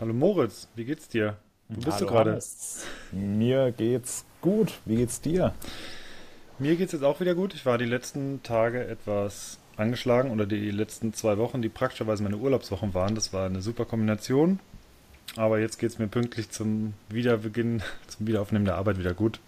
Hallo Moritz, wie geht's dir? Wo bist Hallo du gerade? Mir geht's gut. Wie geht's dir? Mir geht's jetzt auch wieder gut. Ich war die letzten Tage etwas angeschlagen oder die letzten zwei Wochen, die praktischerweise meine Urlaubswochen waren. Das war eine super Kombination. Aber jetzt geht's mir pünktlich zum Wiederbeginn, zum Wiederaufnehmen der Arbeit wieder gut.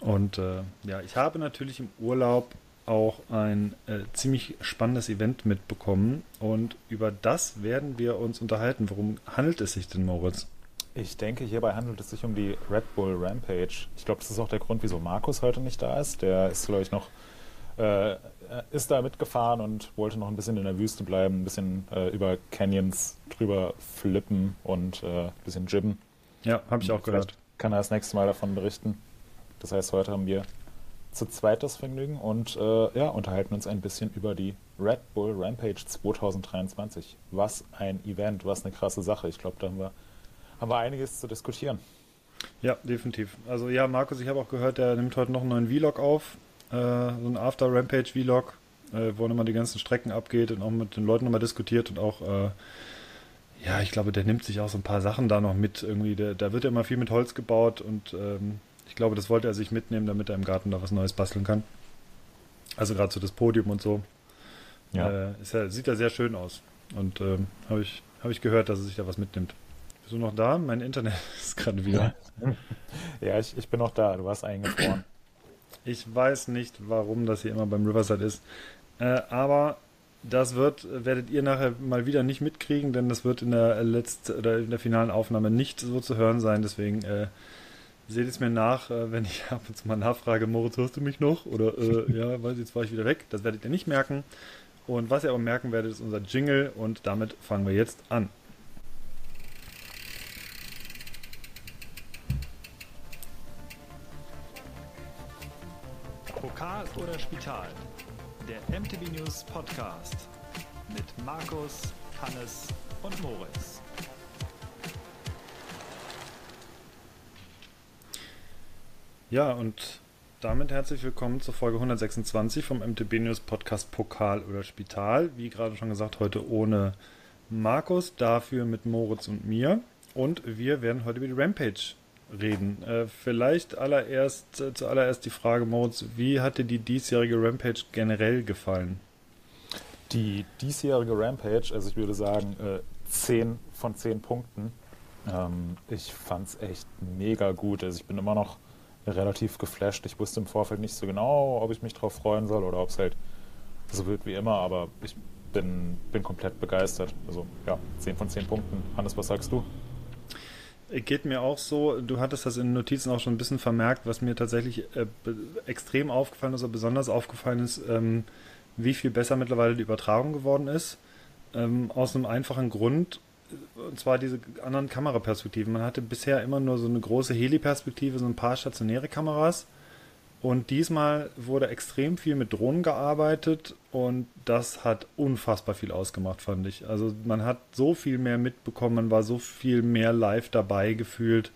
Und äh, ja, ich habe natürlich im Urlaub auch ein äh, ziemlich spannendes Event mitbekommen und über das werden wir uns unterhalten. Worum handelt es sich denn, Moritz? Ich denke, hierbei handelt es sich um die Red Bull Rampage. Ich glaube, das ist auch der Grund, wieso Markus heute nicht da ist. Der ist, glaube ich, noch äh, ist da mitgefahren und wollte noch ein bisschen in der Wüste bleiben, ein bisschen äh, über Canyons drüber flippen und äh, ein bisschen jibben. Ja, habe ich auch gehört. Kann er das nächste Mal davon berichten. Das heißt, heute haben wir zu zweit das Vergnügen und äh, ja, unterhalten uns ein bisschen über die Red Bull Rampage 2023. Was ein Event, was eine krasse Sache. Ich glaube, da haben wir, haben wir einiges zu diskutieren. Ja, definitiv. Also ja, Markus, ich habe auch gehört, der nimmt heute noch einen neuen Vlog auf, äh, so ein After Rampage Vlog, äh, wo nochmal die ganzen Strecken abgeht und auch mit den Leuten nochmal diskutiert und auch äh, ja, ich glaube, der nimmt sich auch so ein paar Sachen da noch mit. Irgendwie, da wird ja immer viel mit Holz gebaut und ähm, ich glaube, das wollte er sich mitnehmen, damit er im Garten da was Neues basteln kann. Also gerade so das Podium und so. Ja. Äh, ja, sieht ja sehr schön aus. Und ähm, habe ich, hab ich gehört, dass er sich da was mitnimmt. Bist du noch da? Mein Internet ist gerade wieder. ja, ich, ich bin noch da. Du warst eingefroren. Ich weiß nicht, warum das hier immer beim Riverside ist. Äh, aber das wird, werdet ihr nachher mal wieder nicht mitkriegen, denn das wird in der letzten oder in der finalen Aufnahme nicht so zu hören sein. Deswegen äh, seht es mir nach, äh, wenn ich ab und zu mal nachfrage, Moritz, hörst du mich noch? Oder äh, ja, weil jetzt war ich wieder weg. Das werdet ihr nicht merken. Und was ihr aber merken werdet, ist unser Jingle und damit fangen wir jetzt an. Pokal oder Spital? Der MTB News Podcast mit Markus, Hannes und Moritz. Ja, und damit herzlich willkommen zur Folge 126 vom MTB News Podcast Pokal oder Spital. Wie gerade schon gesagt, heute ohne Markus, dafür mit Moritz und mir. Und wir werden heute über die Rampage reden. Äh, vielleicht allererst, äh, zuallererst die Frage, Moritz, wie hat dir die diesjährige Rampage generell gefallen? Die diesjährige Rampage, also ich würde sagen, äh, 10 von 10 Punkten. Ähm, ich es echt mega gut. Also ich bin immer noch relativ geflasht. Ich wusste im Vorfeld nicht so genau, ob ich mich darauf freuen soll oder ob es halt so wird wie immer, aber ich bin, bin komplett begeistert. Also ja, 10 von 10 Punkten. Hannes, was sagst du? Geht mir auch so. Du hattest das in Notizen auch schon ein bisschen vermerkt, was mir tatsächlich äh, extrem aufgefallen ist oder besonders aufgefallen ist, ähm, wie viel besser mittlerweile die Übertragung geworden ist. Ähm, aus einem einfachen Grund, und zwar diese anderen Kameraperspektiven. Man hatte bisher immer nur so eine große Heli-Perspektive, so ein paar stationäre Kameras. Und diesmal wurde extrem viel mit Drohnen gearbeitet und das hat unfassbar viel ausgemacht, fand ich. Also man hat so viel mehr mitbekommen, man war so viel mehr live dabei gefühlt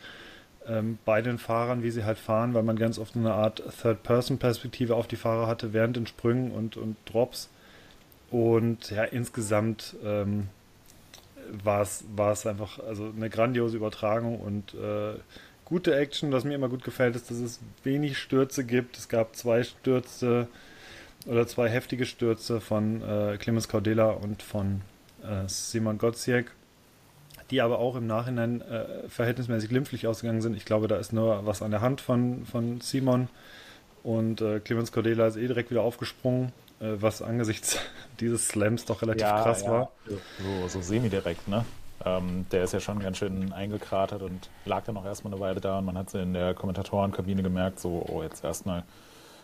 ähm, bei den Fahrern, wie sie halt fahren, weil man ganz oft eine Art Third-Person-Perspektive auf die Fahrer hatte während den Sprüngen und, und Drops. Und ja, insgesamt ähm, war es einfach also eine grandiose Übertragung und äh, gute Action. Was mir immer gut gefällt, ist, dass es wenig Stürze gibt. Es gab zwei Stürze oder zwei heftige Stürze von äh, Clemens Caudela und von äh, Simon Gotziek, die aber auch im Nachhinein äh, verhältnismäßig glimpflich ausgegangen sind. Ich glaube, da ist nur was an der Hand von, von Simon und äh, Clemens Caudela ist eh direkt wieder aufgesprungen was angesichts dieses Slams doch relativ ja, krass ja. war. So, so semi-direkt, ne? Ähm, der ist ja schon ganz schön eingekratert und lag dann auch erstmal eine Weile da und man hat in der Kommentatorenkabine gemerkt, so, oh, jetzt erstmal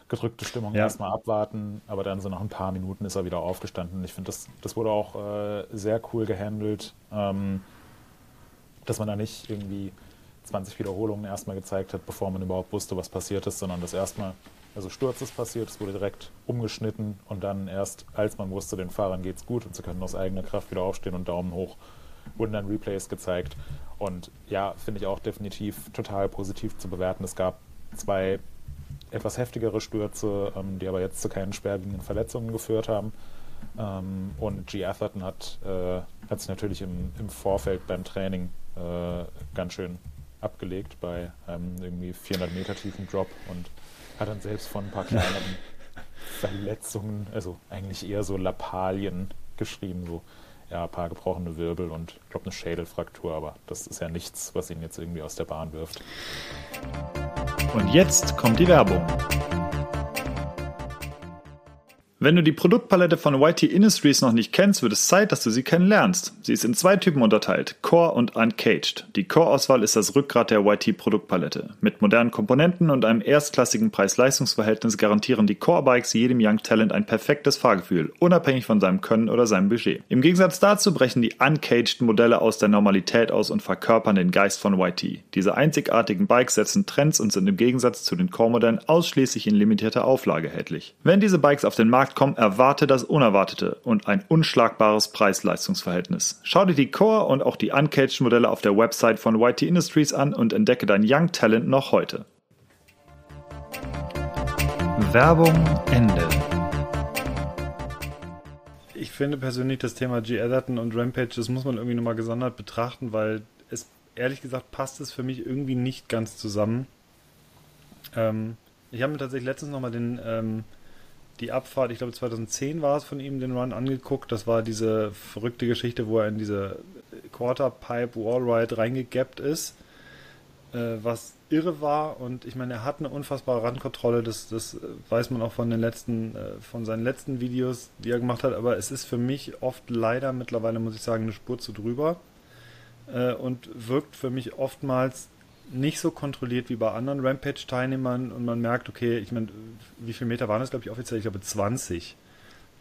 gedrückte Stimmung, ja. erstmal abwarten, aber dann so nach ein paar Minuten ist er wieder aufgestanden. Ich finde, das, das wurde auch äh, sehr cool gehandelt, ähm, dass man da nicht irgendwie 20 Wiederholungen erstmal gezeigt hat, bevor man überhaupt wusste, was passiert ist, sondern das erstmal also Sturz ist passiert, es wurde direkt umgeschnitten und dann erst, als man wusste, den Fahrern geht's gut und sie können aus eigener Kraft wieder aufstehen und Daumen hoch, wurden dann Replays gezeigt. Und ja, finde ich auch definitiv total positiv zu bewerten. Es gab zwei etwas heftigere Stürze, ähm, die aber jetzt zu keinen schwerwiegenden Verletzungen geführt haben. Ähm, und G. Atherton hat äh, hat sich natürlich im, im Vorfeld beim Training äh, ganz schön abgelegt bei einem irgendwie 400 Meter tiefen Drop und hat dann selbst von ein paar kleineren Verletzungen, also eigentlich eher so Lappalien geschrieben, so ja, ein paar gebrochene Wirbel und ich glaube eine Schädelfraktur, aber das ist ja nichts, was ihn jetzt irgendwie aus der Bahn wirft. Und jetzt kommt die Werbung. Wenn du die Produktpalette von YT Industries noch nicht kennst, wird es Zeit, dass du sie kennenlernst. Sie ist in zwei Typen unterteilt, Core und Uncaged. Die Core-Auswahl ist das Rückgrat der YT-Produktpalette. Mit modernen Komponenten und einem erstklassigen Preis-Leistungs-Verhältnis garantieren die Core-Bikes jedem Young Talent ein perfektes Fahrgefühl, unabhängig von seinem Können oder seinem Budget. Im Gegensatz dazu brechen die Uncaged-Modelle aus der Normalität aus und verkörpern den Geist von YT. Diese einzigartigen Bikes setzen Trends und sind im Gegensatz zu den Core-Modellen ausschließlich in limitierter Auflage erhältlich. Wenn diese Bikes auf den Markt Markt erwarte das Unerwartete und ein unschlagbares Preis-Leistungs-Verhältnis. Schau dir die Core und auch die Uncaged-Modelle auf der Website von YT Industries an und entdecke dein Young Talent noch heute. Werbung Ende. Ich finde persönlich das Thema G. Atherton und Rampage, das muss man irgendwie nochmal gesondert betrachten, weil es, ehrlich gesagt, passt es für mich irgendwie nicht ganz zusammen. Ähm, ich habe mir tatsächlich letztens nochmal den ähm, die Abfahrt, ich glaube 2010 war es von ihm, den Run angeguckt. Das war diese verrückte Geschichte, wo er in diese Quarterpipe Wallride reingegappt ist, äh, was irre war. Und ich meine, er hat eine unfassbare Randkontrolle, das, das weiß man auch von den letzten, äh, von seinen letzten Videos, die er gemacht hat. Aber es ist für mich oft leider mittlerweile, muss ich sagen, eine Spur zu drüber. Äh, und wirkt für mich oftmals nicht so kontrolliert wie bei anderen Rampage-Teilnehmern und man merkt, okay, ich meine, wie viele Meter waren das, glaube ich, offiziell? Ich glaube 20.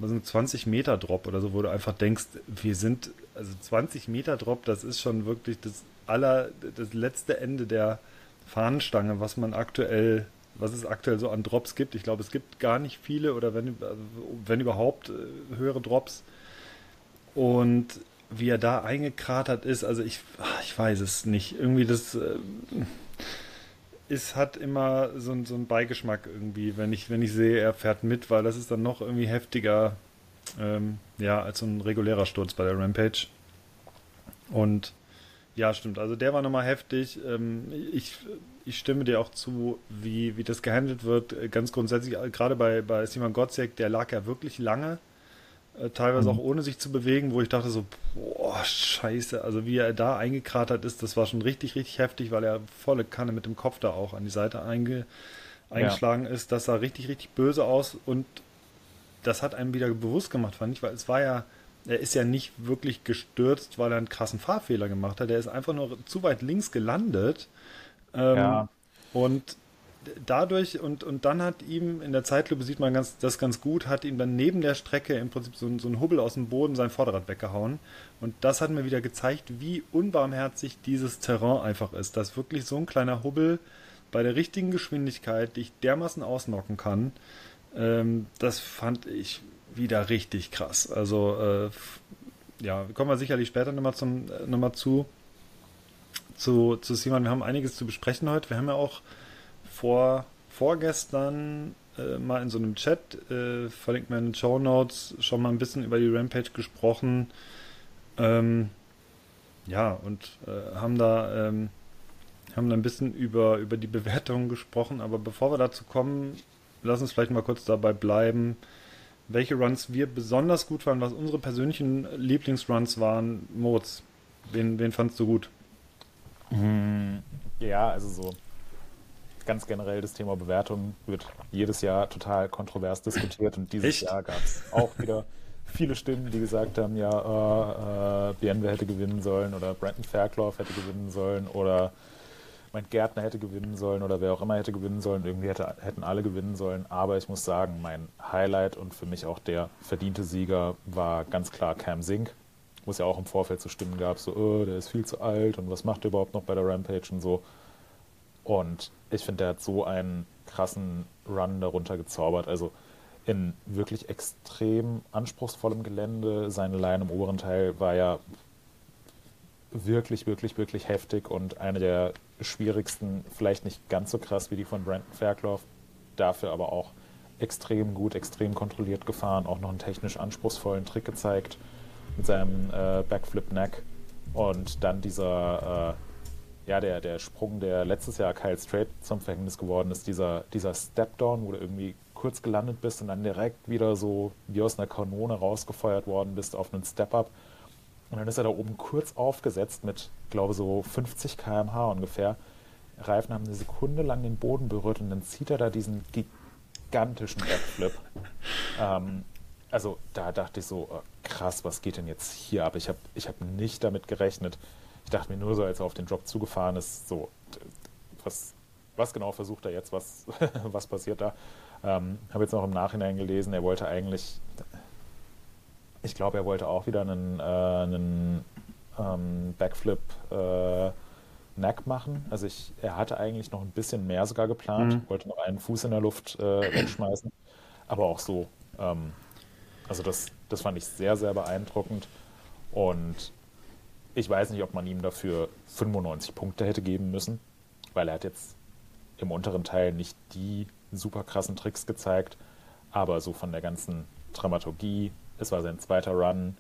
Also ein 20 Meter Drop oder so, wo du einfach denkst, wir sind, also 20 Meter Drop, das ist schon wirklich das aller, das letzte Ende der Fahnenstange, was man aktuell, was es aktuell so an Drops gibt. Ich glaube, es gibt gar nicht viele oder wenn, wenn überhaupt äh, höhere Drops. Und wie er da eingekratert ist, also ich, ich weiß es nicht. Irgendwie das äh, ist, hat immer so, so einen Beigeschmack irgendwie, wenn ich, wenn ich sehe, er fährt mit, weil das ist dann noch irgendwie heftiger, ähm, ja, als so ein regulärer Sturz bei der Rampage. Und ja, stimmt. Also der war nochmal heftig. Ähm, ich, ich stimme dir auch zu, wie, wie das gehandelt wird. Ganz grundsätzlich, gerade bei, bei Simon Gottsek, der lag ja wirklich lange äh, teilweise mhm. auch ohne sich zu bewegen, wo ich dachte so, boah, scheiße, also wie er da eingekratert ist, das war schon richtig, richtig heftig, weil er volle Kanne mit dem Kopf da auch an die Seite einge, eingeschlagen ja. ist. Das sah richtig, richtig böse aus und das hat einem wieder bewusst gemacht, fand ich, weil es war ja, er ist ja nicht wirklich gestürzt, weil er einen krassen Fahrfehler gemacht hat. Er ist einfach nur zu weit links gelandet. Ähm, ja. Und dadurch und, und dann hat ihm in der Zeitlupe sieht man ganz, das ganz gut, hat ihm dann neben der Strecke im Prinzip so, so ein Hubbel aus dem Boden sein Vorderrad weggehauen. Und das hat mir wieder gezeigt, wie unbarmherzig dieses Terrain einfach ist, dass wirklich so ein kleiner Hubbel bei der richtigen Geschwindigkeit dich dermaßen ausnocken kann. Ähm, das fand ich wieder richtig krass. Also äh, ja, kommen wir sicherlich später nochmal zum äh, nochmal zu zu, zu Simon. Wir haben einiges zu besprechen heute. Wir haben ja auch vor, vorgestern äh, mal in so einem Chat, äh, verlinkt mir in den Show Notes, schon mal ein bisschen über die Rampage gesprochen. Ähm, ja, und äh, haben da ähm, haben ein bisschen über, über die Bewertungen gesprochen, aber bevor wir dazu kommen, lass uns vielleicht mal kurz dabei bleiben, welche Runs wir besonders gut fanden, was unsere persönlichen Lieblingsruns waren. Moritz, wen, wen fandst du gut? Hm, ja, also so ganz generell das Thema Bewertung wird jedes Jahr total kontrovers diskutiert und dieses Echt? Jahr gab es auch wieder viele Stimmen, die gesagt haben, ja, äh, äh, BMW hätte gewinnen sollen oder Brandon Fairclough hätte gewinnen sollen oder mein Gärtner hätte gewinnen sollen oder wer auch immer hätte gewinnen sollen. Irgendwie hätte, hätten alle gewinnen sollen. Aber ich muss sagen, mein Highlight und für mich auch der verdiente Sieger war ganz klar Cam Sink. Wo es ja auch im Vorfeld so Stimmen gab, so, oh, der ist viel zu alt und was macht er überhaupt noch bei der Rampage und so. Und ich finde, der hat so einen krassen Run darunter gezaubert. Also in wirklich extrem anspruchsvollem Gelände. Seine Line im oberen Teil war ja wirklich, wirklich, wirklich heftig und eine der schwierigsten, vielleicht nicht ganz so krass wie die von Brandon Fairclough, dafür aber auch extrem gut, extrem kontrolliert gefahren, auch noch einen technisch anspruchsvollen Trick gezeigt. mit seinem äh, Backflip Neck und dann dieser, äh, ja, der, der Sprung, der letztes Jahr Kyle Straight zum Verhängnis geworden ist, dieser, dieser Step-Down, wo du irgendwie kurz gelandet bist und dann direkt wieder so wie aus einer Kanone rausgefeuert worden bist auf einen Step-Up. Und dann ist er da oben kurz aufgesetzt mit, glaube so 50 km/h ungefähr. Reifen haben eine Sekunde lang den Boden berührt und dann zieht er da diesen gigantischen Backflip. ähm, also da dachte ich so, oh, krass, was geht denn jetzt hier ab? Ich habe ich hab nicht damit gerechnet. Ich dachte mir nur so, als er auf den Drop zugefahren ist, so, was, was genau versucht er jetzt, was, was passiert da? Ähm, habe jetzt noch im Nachhinein gelesen, er wollte eigentlich, ich glaube, er wollte auch wieder einen, äh, einen ähm, Backflip äh, Neck machen. Also ich, er hatte eigentlich noch ein bisschen mehr sogar geplant, mhm. wollte noch einen Fuß in der Luft äh, wegschmeißen, aber auch so. Ähm, also das, das fand ich sehr, sehr beeindruckend und ich weiß nicht, ob man ihm dafür 95 Punkte hätte geben müssen, weil er hat jetzt im unteren Teil nicht die super krassen Tricks gezeigt, aber so von der ganzen Dramaturgie, es war sein zweiter Run,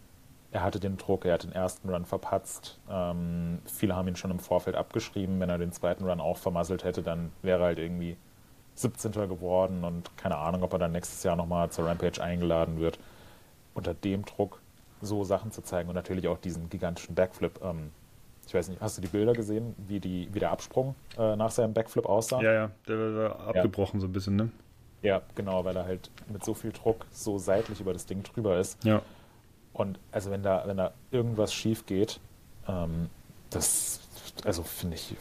er hatte den Druck, er hat den ersten Run verpatzt. Ähm, viele haben ihn schon im Vorfeld abgeschrieben. Wenn er den zweiten Run auch vermasselt hätte, dann wäre er halt irgendwie 17. geworden und keine Ahnung, ob er dann nächstes Jahr nochmal zur Rampage eingeladen wird. Unter dem Druck so Sachen zu zeigen und natürlich auch diesen gigantischen Backflip. Ähm, ich weiß nicht, hast du die Bilder gesehen, wie, die, wie der Absprung äh, nach seinem Backflip aussah? Ja, ja, der war abgebrochen ja. so ein bisschen, ne? Ja, genau, weil er halt mit so viel Druck so seitlich über das Ding drüber ist. Ja. Und also wenn da, wenn da irgendwas schief geht, ähm, das also finde ich,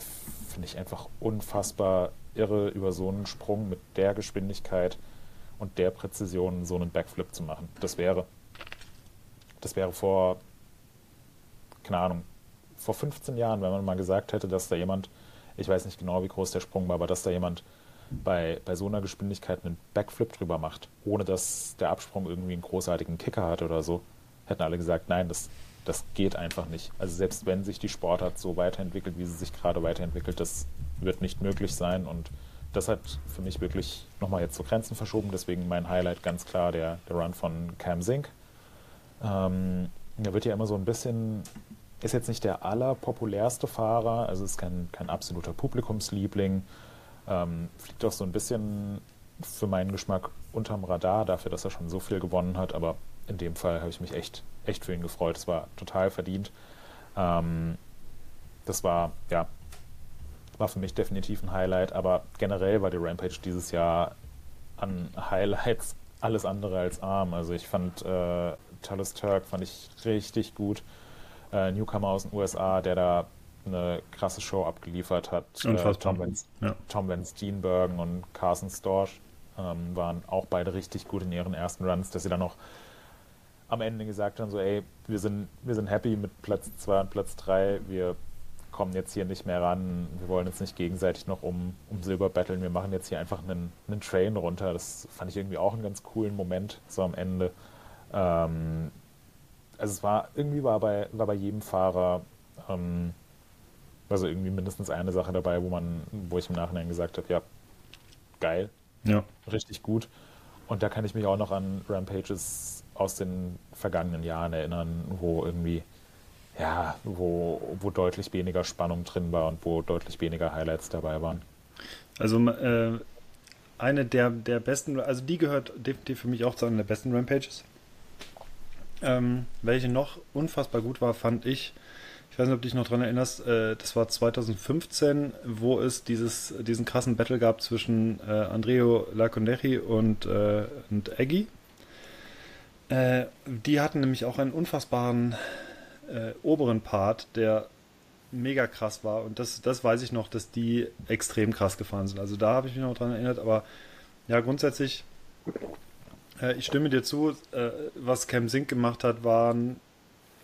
finde ich einfach unfassbar irre, über so einen Sprung mit der Geschwindigkeit und der Präzision so einen Backflip zu machen. Das wäre, das wäre vor, keine Ahnung, vor 15 Jahren, wenn man mal gesagt hätte, dass da jemand, ich weiß nicht genau, wie groß der Sprung war, aber dass da jemand bei, bei so einer Geschwindigkeit einen Backflip drüber macht, ohne dass der Absprung irgendwie einen großartigen Kicker hat oder so, hätten alle gesagt, nein, das, das geht einfach nicht. Also selbst wenn sich die Sportart so weiterentwickelt, wie sie sich gerade weiterentwickelt, das wird nicht möglich sein und das hat für mich wirklich nochmal jetzt so Grenzen verschoben. Deswegen mein Highlight ganz klar der, der Run von Cam Zink. Ähm, er wird ja immer so ein bisschen ist jetzt nicht der allerpopulärste Fahrer, also ist kein, kein absoluter Publikumsliebling. Ähm, fliegt auch so ein bisschen für meinen Geschmack unterm Radar, dafür, dass er schon so viel gewonnen hat, aber in dem Fall habe ich mich echt, echt für ihn gefreut. Es war total verdient. Ähm, das war, ja, war für mich definitiv ein Highlight, aber generell war die Rampage dieses Jahr an Highlights alles andere als arm. Also ich fand äh, Talis Turk fand ich richtig gut äh, Newcomer aus den USA, der da eine krasse Show abgeliefert hat. Äh, Tom, Van, ja. Tom Van Steenbergen und Carson Storch ähm, waren auch beide richtig gut in ihren ersten Runs, dass sie dann noch am Ende gesagt haben, so ey, wir sind, wir sind happy mit Platz 2 und Platz 3, wir kommen jetzt hier nicht mehr ran, wir wollen uns nicht gegenseitig noch um, um Silber battlen, wir machen jetzt hier einfach einen, einen Train runter. Das fand ich irgendwie auch einen ganz coolen Moment, so am Ende. Ähm, also es war, irgendwie war bei, war bei jedem Fahrer ähm, also irgendwie mindestens eine Sache dabei, wo man, wo ich im Nachhinein gesagt habe, ja, geil, ja. richtig gut. Und da kann ich mich auch noch an Rampages aus den vergangenen Jahren erinnern, wo irgendwie, ja, wo, wo deutlich weniger Spannung drin war und wo deutlich weniger Highlights dabei waren. Also äh, eine der, der besten, also die gehört definitiv für mich auch zu einer der besten Rampages. Ähm, welche noch unfassbar gut war, fand ich, ich weiß nicht, ob du dich noch daran erinnerst, äh, das war 2015, wo es dieses, diesen krassen Battle gab zwischen äh, Andreo Laconderi und, äh, und Eggy. Äh, die hatten nämlich auch einen unfassbaren äh, oberen Part, der mega krass war. Und das, das weiß ich noch, dass die extrem krass gefahren sind. Also da habe ich mich noch dran erinnert. Aber ja, grundsätzlich ich stimme dir zu. Äh, was Cam Sink gemacht hat, waren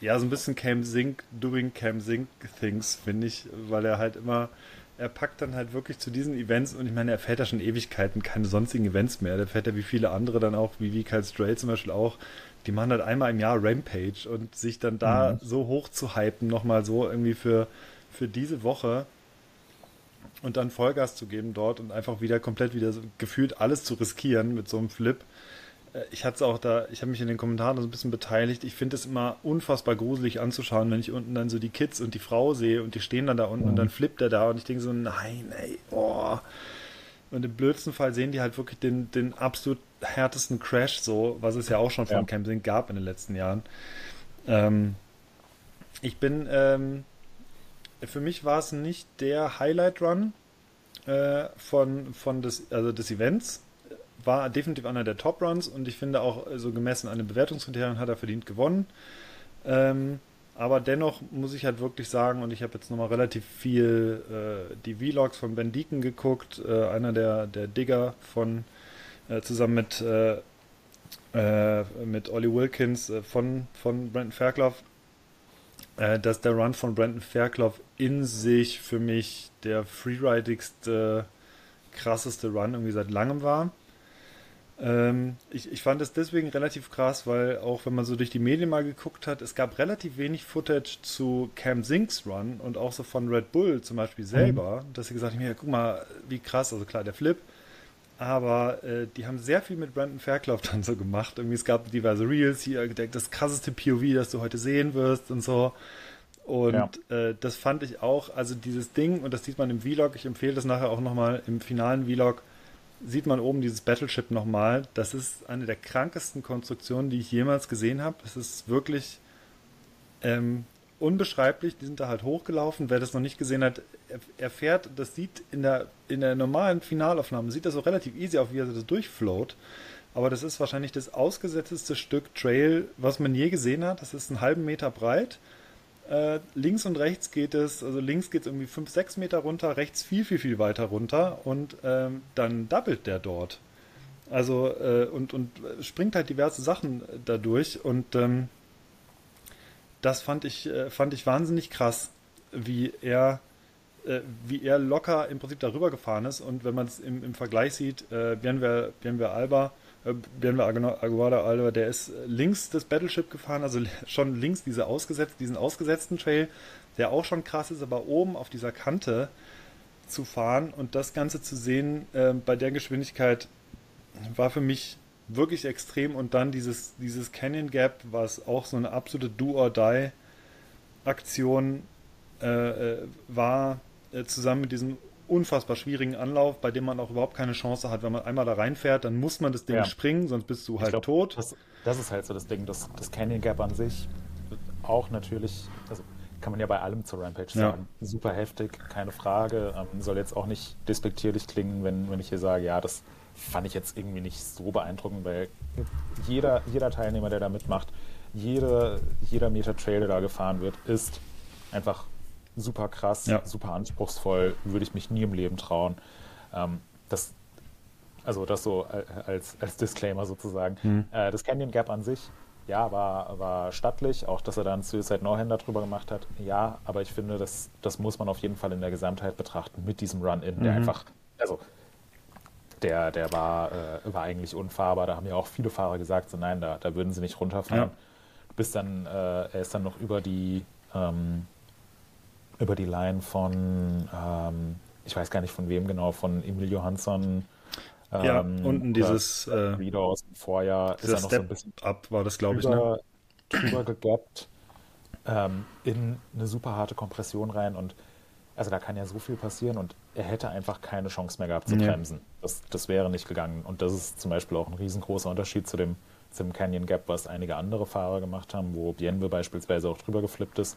ja so ein bisschen Cam Sink doing Cam Sink Things, finde ich, weil er halt immer, er packt dann halt wirklich zu diesen Events und ich meine, er fährt ja schon Ewigkeiten keine sonstigen Events mehr. Der fährt ja wie viele andere dann auch, wie, wie Kyle Stray zum Beispiel auch. Die machen halt einmal im Jahr Rampage und sich dann da mhm. so hoch zu hypen, nochmal so irgendwie für, für diese Woche und dann Vollgas zu geben dort und einfach wieder komplett wieder gefühlt alles zu riskieren mit so einem Flip äh, ich hatte es auch da, ich habe mich in den Kommentaren so ein bisschen beteiligt. Ich finde es immer unfassbar gruselig anzuschauen, wenn ich unten dann so die Kids und die Frau sehe und die stehen dann da unten mhm. und dann flippt er da und ich denke so, nein, ey, oh. Und im blödsten Fall sehen die halt wirklich den, den absolut härtesten Crash, so, was es ja auch schon von ja. Campsing gab in den letzten Jahren. Ähm, ich bin, ähm, für mich war es nicht der Highlight Run äh, von, von des, also des Events. War definitiv einer der Top Runs und ich finde auch so gemessen an den Bewertungskriterien hat er verdient gewonnen. Ähm, aber dennoch muss ich halt wirklich sagen, und ich habe jetzt nochmal relativ viel äh, die Vlogs von Ben Deacon geguckt, äh, einer der, der Digger von äh, zusammen mit, äh, äh, mit Ollie Wilkins äh, von, von Brandon Fairclough, dass der Run von Brandon Fairclough in sich für mich der freeridigste, krasseste Run irgendwie seit langem war. Ähm, ich, ich fand es deswegen relativ krass, weil auch wenn man so durch die Medien mal geguckt hat, es gab relativ wenig Footage zu Cam Sinks Run und auch so von Red Bull zum Beispiel selber, mhm. dass sie gesagt haben, ja, guck mal, wie krass, also klar, der Flip, aber äh, die haben sehr viel mit Brandon Fairclough dann so gemacht. Irgendwie, es gab diverse Reels hier, das krasseste POV, das du heute sehen wirst und so. Und ja. äh, das fand ich auch, also dieses Ding, und das sieht man im Vlog, ich empfehle das nachher auch nochmal im finalen Vlog, sieht man oben dieses Battleship nochmal. Das ist eine der krankesten Konstruktionen, die ich jemals gesehen habe. Es ist wirklich ähm, unbeschreiblich. Die sind da halt hochgelaufen. Wer das noch nicht gesehen hat, erfährt, das sieht in der, in der normalen Finalaufnahme, sieht das so relativ easy auf, wie er das durchfloat. Aber das ist wahrscheinlich das ausgesetzteste Stück Trail, was man je gesehen hat. Das ist einen halben Meter breit äh, links und rechts geht es, also links geht es irgendwie 5, 6 Meter runter, rechts viel, viel, viel weiter runter und ähm, dann doubelt der dort. Also äh, und, und springt halt diverse Sachen dadurch und ähm, das fand ich, äh, fand ich wahnsinnig krass, wie er, äh, wie er locker im Prinzip darüber gefahren ist und wenn man es im, im Vergleich sieht, äh, Bienver Alba Bienve Aguada Alba, der ist links das Battleship gefahren, also schon links diese ausgesetzt, diesen ausgesetzten Trail, der auch schon krass ist, aber oben auf dieser Kante zu fahren und das Ganze zu sehen äh, bei der Geschwindigkeit war für mich wirklich extrem und dann dieses, dieses Canyon Gap, was auch so eine absolute Do-or-Die-Aktion äh, äh, war, äh, zusammen mit diesem unfassbar schwierigen Anlauf, bei dem man auch überhaupt keine Chance hat. Wenn man einmal da reinfährt, dann muss man das Ding ja. springen, sonst bist du halt glaub, tot. Das, das, ist halt so das Ding, das, das Canyon Gap an sich auch natürlich, also kann man ja bei allem zur Rampage sagen. Ja. Super heftig, keine Frage. Ähm, soll jetzt auch nicht despektierlich klingen, wenn, wenn ich hier sage, ja, das fand ich jetzt irgendwie nicht so beeindruckend, weil jeder, jeder Teilnehmer, der da mitmacht, jede, jeder Meter Trail, der da gefahren wird, ist einfach super krass, ja. super anspruchsvoll, würde ich mich nie im Leben trauen. Ähm, das, also das so als, als Disclaimer sozusagen. Mhm. Äh, das Canyon Gap an sich, ja, war, war stattlich, auch dass er dann Suicide No-Hand drüber gemacht hat, ja, aber ich finde, das, das muss man auf jeden Fall in der Gesamtheit betrachten mit diesem Run-In, der mhm. einfach, also der, der war, äh, war eigentlich unfahrbar. Da haben ja auch viele Fahrer gesagt, so nein, da, da würden sie nicht runterfahren. Ja. Bis dann, äh, er ist dann noch über die, ähm, über die Line von, ähm, ich weiß gar nicht von wem genau, von Emil Johansson. Ähm, ja, unten dieses äh, Wieder aus dem Vorjahr ist er noch Step so ein bisschen ab, war das, glaube ich, ne? drüber gegappt ähm, in eine super harte Kompression rein und also da kann ja so viel passieren und er hätte einfach keine Chance mehr gehabt zu bremsen. Das, das wäre nicht gegangen. Und das ist zum Beispiel auch ein riesengroßer Unterschied zu dem, zum Canyon Gap, was einige andere Fahrer gemacht haben, wo Bienve beispielsweise auch drüber geflippt ist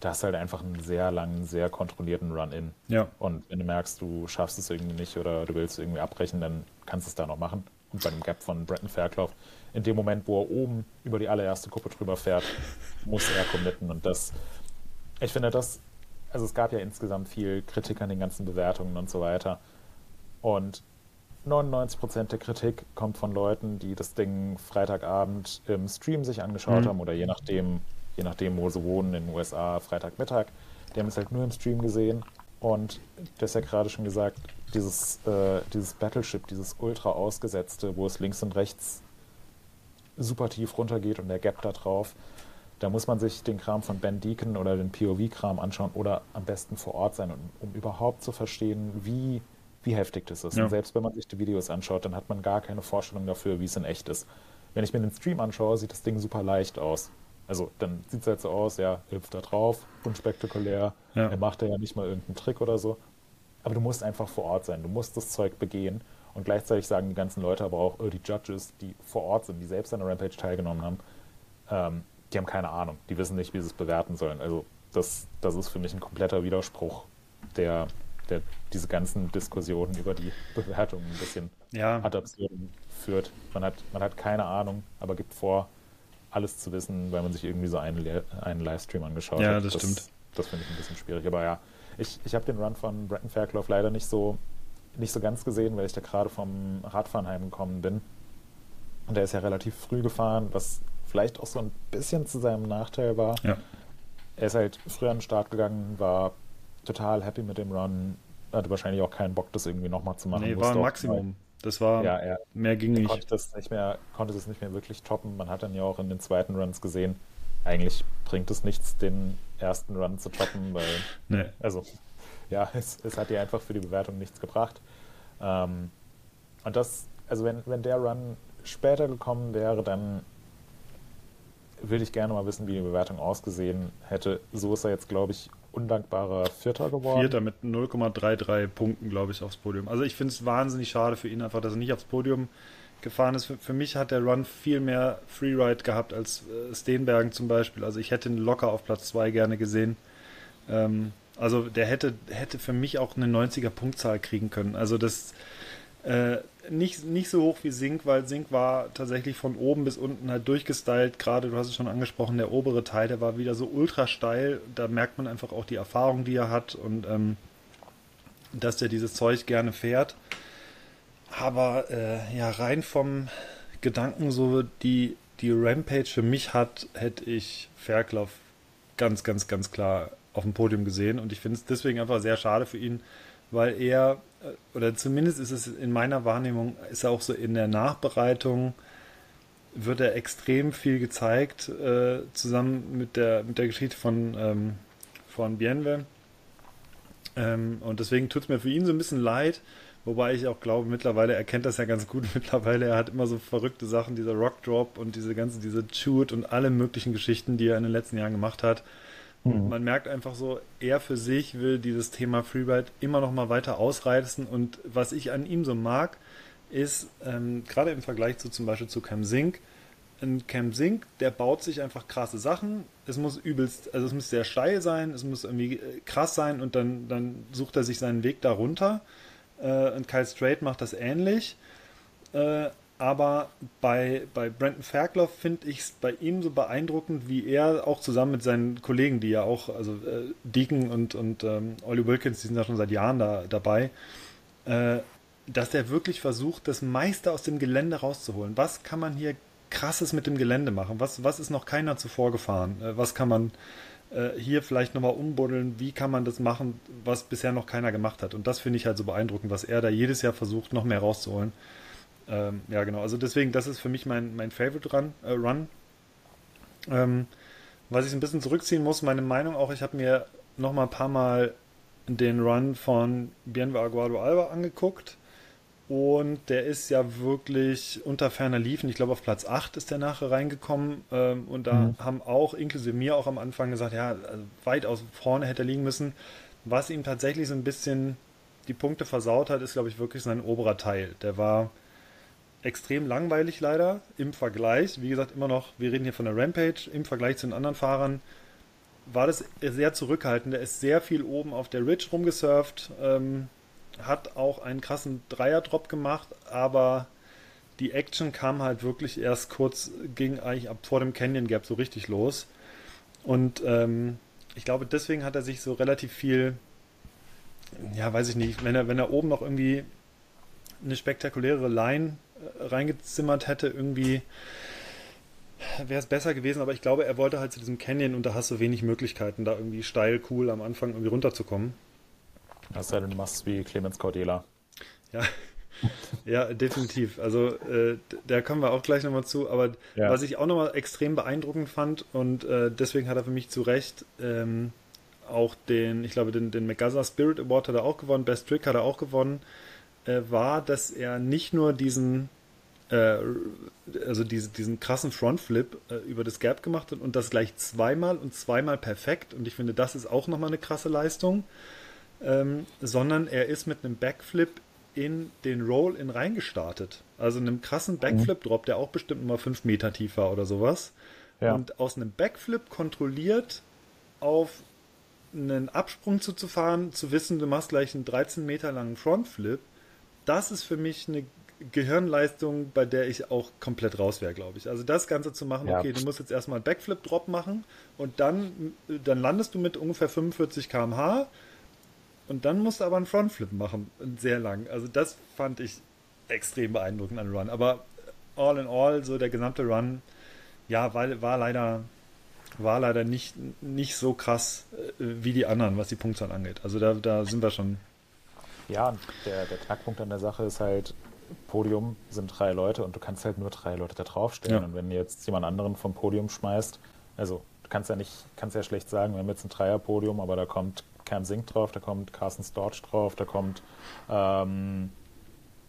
da hast du halt einfach einen sehr langen, sehr kontrollierten Run-In. Ja. Und wenn du merkst, du schaffst es irgendwie nicht oder du willst irgendwie abbrechen, dann kannst du es da noch machen. Und bei dem Gap von Bretton Fairclough, in dem Moment, wo er oben über die allererste Gruppe drüber fährt, muss er committen. Und das, ich finde das, also es gab ja insgesamt viel Kritik an den ganzen Bewertungen und so weiter. Und 99% der Kritik kommt von Leuten, die das Ding Freitagabend im Stream sich angeschaut mhm. haben oder je nachdem, je nachdem, wo sie wohnen, in den USA, Freitagmittag. Die haben es halt nur im Stream gesehen. Und du hast ja gerade schon gesagt, dieses, äh, dieses Battleship, dieses ultra ausgesetzte, wo es links und rechts super tief runtergeht und der Gap da drauf, da muss man sich den Kram von Ben Deacon oder den POV-Kram anschauen oder am besten vor Ort sein, um, um überhaupt zu verstehen, wie wie heftig das ist. Ja. Und selbst wenn man sich die Videos anschaut, dann hat man gar keine Vorstellung dafür, wie es in echt ist. Wenn ich mir den Stream anschaue, sieht das Ding super leicht aus. Also dann sieht es halt so aus, ja, hüpft da drauf, unspektakulär, ja. er macht ja nicht mal irgendeinen Trick oder so. Aber du musst einfach vor Ort sein, du musst das Zeug begehen. Und gleichzeitig sagen die ganzen Leute aber auch, oh, die Judges, die vor Ort sind, die selbst an der Rampage teilgenommen haben, ähm, die haben keine Ahnung, die wissen nicht, wie sie es bewerten sollen. Also das, das ist für mich ein kompletter Widerspruch, der, der diese ganzen Diskussionen über die Bewertung ein bisschen ja. ad absurdum führt. Man hat, man hat keine Ahnung, aber gibt vor, alles zu wissen, weil man sich irgendwie so einen, einen Livestream angeschaut ja, hat. Ja, das, das, stimmt. Das finde ich ein bisschen schwierig. Aber ja, ich, ich habe den Run von Bretton Fairclough leider nicht so, nicht so ganz gesehen, weil ich da gerade vom Radfahren heimgekommen bin. Und der ist ja relativ früh gefahren, was vielleicht auch so ein bisschen zu seinem Nachteil war. Ja. Er ist halt früher an den Start gegangen, war total happy mit dem Run, hatte wahrscheinlich auch keinen Bock, das irgendwie nochmal zu machen. Nee, war ein Maximum. Das war, ja, er, mehr ging nicht. Konnte das nicht mehr, konnte das nicht mehr wirklich toppen. Man hat dann ja auch in den zweiten Runs gesehen, eigentlich bringt es nichts, den ersten Run zu toppen, weil, nee. also, ja, es, es hat dir einfach für die Bewertung nichts gebracht. Ähm, und das, also wenn, wenn der Run später gekommen wäre, dann würde ich gerne mal wissen, wie die Bewertung ausgesehen hätte. So ist er jetzt, glaube ich, undankbarer Vierter geworden. Vierter mit 0,33 Punkten, glaube ich, aufs Podium. Also ich finde es wahnsinnig schade für ihn einfach, dass er nicht aufs Podium gefahren ist. Für, für mich hat der Run viel mehr Freeride gehabt als äh, Steenbergen zum Beispiel. Also ich hätte ihn locker auf Platz 2 gerne gesehen. Ähm, also der hätte, hätte für mich auch eine 90er Punktzahl kriegen können. Also das äh, nicht, nicht so hoch wie Sink, weil Sink war tatsächlich von oben bis unten halt durchgestylt. Gerade, du hast es schon angesprochen, der obere Teil, der war wieder so ultra steil. Da merkt man einfach auch die Erfahrung, die er hat und ähm, dass der dieses Zeug gerne fährt. Aber äh, ja, rein vom Gedanken, so die, die Rampage für mich hat, hätte ich Fairclough ganz, ganz, ganz klar auf dem Podium gesehen. Und ich finde es deswegen einfach sehr schade für ihn, weil er, oder zumindest ist es in meiner Wahrnehmung, ist er auch so in der Nachbereitung, wird er extrem viel gezeigt, äh, zusammen mit der, mit der Geschichte von, ähm, von Bienve. Ähm, und deswegen tut es mir für ihn so ein bisschen leid, wobei ich auch glaube, mittlerweile, er kennt das ja ganz gut, mittlerweile, er hat immer so verrückte Sachen, dieser Rock Drop und diese ganze, diese Shoot und alle möglichen Geschichten, die er in den letzten Jahren gemacht hat. Mhm. Man merkt einfach so, er für sich will dieses Thema Freeride immer noch mal weiter ausreizen. Und was ich an ihm so mag, ist, ähm, gerade im Vergleich zu zum Beispiel zu Cam Sink, ein Cam Sink, der baut sich einfach krasse Sachen. Es muss übelst, also es muss sehr steil sein, es muss irgendwie äh, krass sein und dann, dann sucht er sich seinen Weg darunter. Äh, und Kyle Strait macht das ähnlich. Äh, aber bei, bei Brandon Fairclough finde ich es bei ihm so beeindruckend, wie er auch zusammen mit seinen Kollegen, die ja auch, also äh, Deacon und, und ähm, Ollie Wilkins, die sind ja schon seit Jahren da, dabei, äh, dass der wirklich versucht, das meiste aus dem Gelände rauszuholen. Was kann man hier krasses mit dem Gelände machen? Was, was ist noch keiner zuvor gefahren? Äh, was kann man äh, hier vielleicht nochmal umbuddeln? Wie kann man das machen, was bisher noch keiner gemacht hat? Und das finde ich halt so beeindruckend, was er da jedes Jahr versucht, noch mehr rauszuholen. Ähm, ja, genau. Also deswegen, das ist für mich mein, mein Favorite Run. Äh, Run. Ähm, was ich ein bisschen zurückziehen muss, meine Meinung auch, ich habe mir noch mal ein paar Mal den Run von Bienve Aguado Alba angeguckt. Und der ist ja wirklich unter ferner Liefen. Ich glaube, auf Platz 8 ist der nachher reingekommen. Ähm, und da mhm. haben auch, inklusive mir, auch am Anfang gesagt, ja, also weit aus vorne hätte er liegen müssen. Was ihm tatsächlich so ein bisschen die Punkte versaut hat, ist, glaube ich, wirklich sein oberer Teil. Der war extrem langweilig leider im Vergleich. Wie gesagt, immer noch, wir reden hier von der Rampage, im Vergleich zu den anderen Fahrern war das sehr zurückhaltend. Er ist sehr viel oben auf der Ridge rumgesurft, ähm, hat auch einen krassen Dreier-Drop gemacht, aber die Action kam halt wirklich erst kurz, ging eigentlich ab vor dem Canyon Gap so richtig los. Und ähm, ich glaube, deswegen hat er sich so relativ viel, ja, weiß ich nicht, wenn er, wenn er oben noch irgendwie eine spektakuläre Line reingezimmert hätte, irgendwie wäre es besser gewesen, aber ich glaube, er wollte halt zu diesem Canyon und da hast du wenig Möglichkeiten, da irgendwie steil, cool am Anfang irgendwie runterzukommen. Das sei denn, du machst wie Clemens Cordela. Ja, ja, definitiv. Also äh, da kommen wir auch gleich nochmal zu. Aber ja. was ich auch nochmal extrem beeindruckend fand und äh, deswegen hat er für mich zu Recht ähm, auch den, ich glaube, den, den McGazza Spirit Award hat er auch gewonnen, Best Trick hat er auch gewonnen, äh, war, dass er nicht nur diesen äh, also diese, diesen krassen Frontflip äh, über das Gap gemacht hat und das gleich zweimal und zweimal perfekt. Und ich finde, das ist auch nochmal eine krasse Leistung. Ähm, sondern er ist mit einem Backflip in den Roll-In reingestartet. Also einem krassen mhm. Backflip-Drop, der auch bestimmt mal 5 Meter tief war oder sowas. Ja. Und aus einem Backflip kontrolliert auf einen Absprung zuzufahren, zu wissen, du machst gleich einen 13 Meter langen Frontflip, das ist für mich eine Gehirnleistung, bei der ich auch komplett raus wäre, glaube ich. Also das Ganze zu machen, ja. okay, du musst jetzt erstmal einen Backflip-Drop machen und dann, dann landest du mit ungefähr 45 km/h und dann musst du aber einen Frontflip machen, sehr lang. Also das fand ich extrem beeindruckend an Run. Aber all in all, so der gesamte Run, ja, war, war leider war leider nicht, nicht so krass äh, wie die anderen, was die Punktzahl angeht. Also da, da sind wir schon. Ja, der, der Knackpunkt an der Sache ist halt, Podium sind drei Leute und du kannst halt nur drei Leute da draufstellen. Ja. Und wenn jetzt jemand anderen vom Podium schmeißt, also du kannst ja nicht, kannst ja schlecht sagen, wir haben jetzt ein Dreierpodium, aber da kommt Cam Sink drauf, da kommt Carsten Storch drauf, da kommt ähm,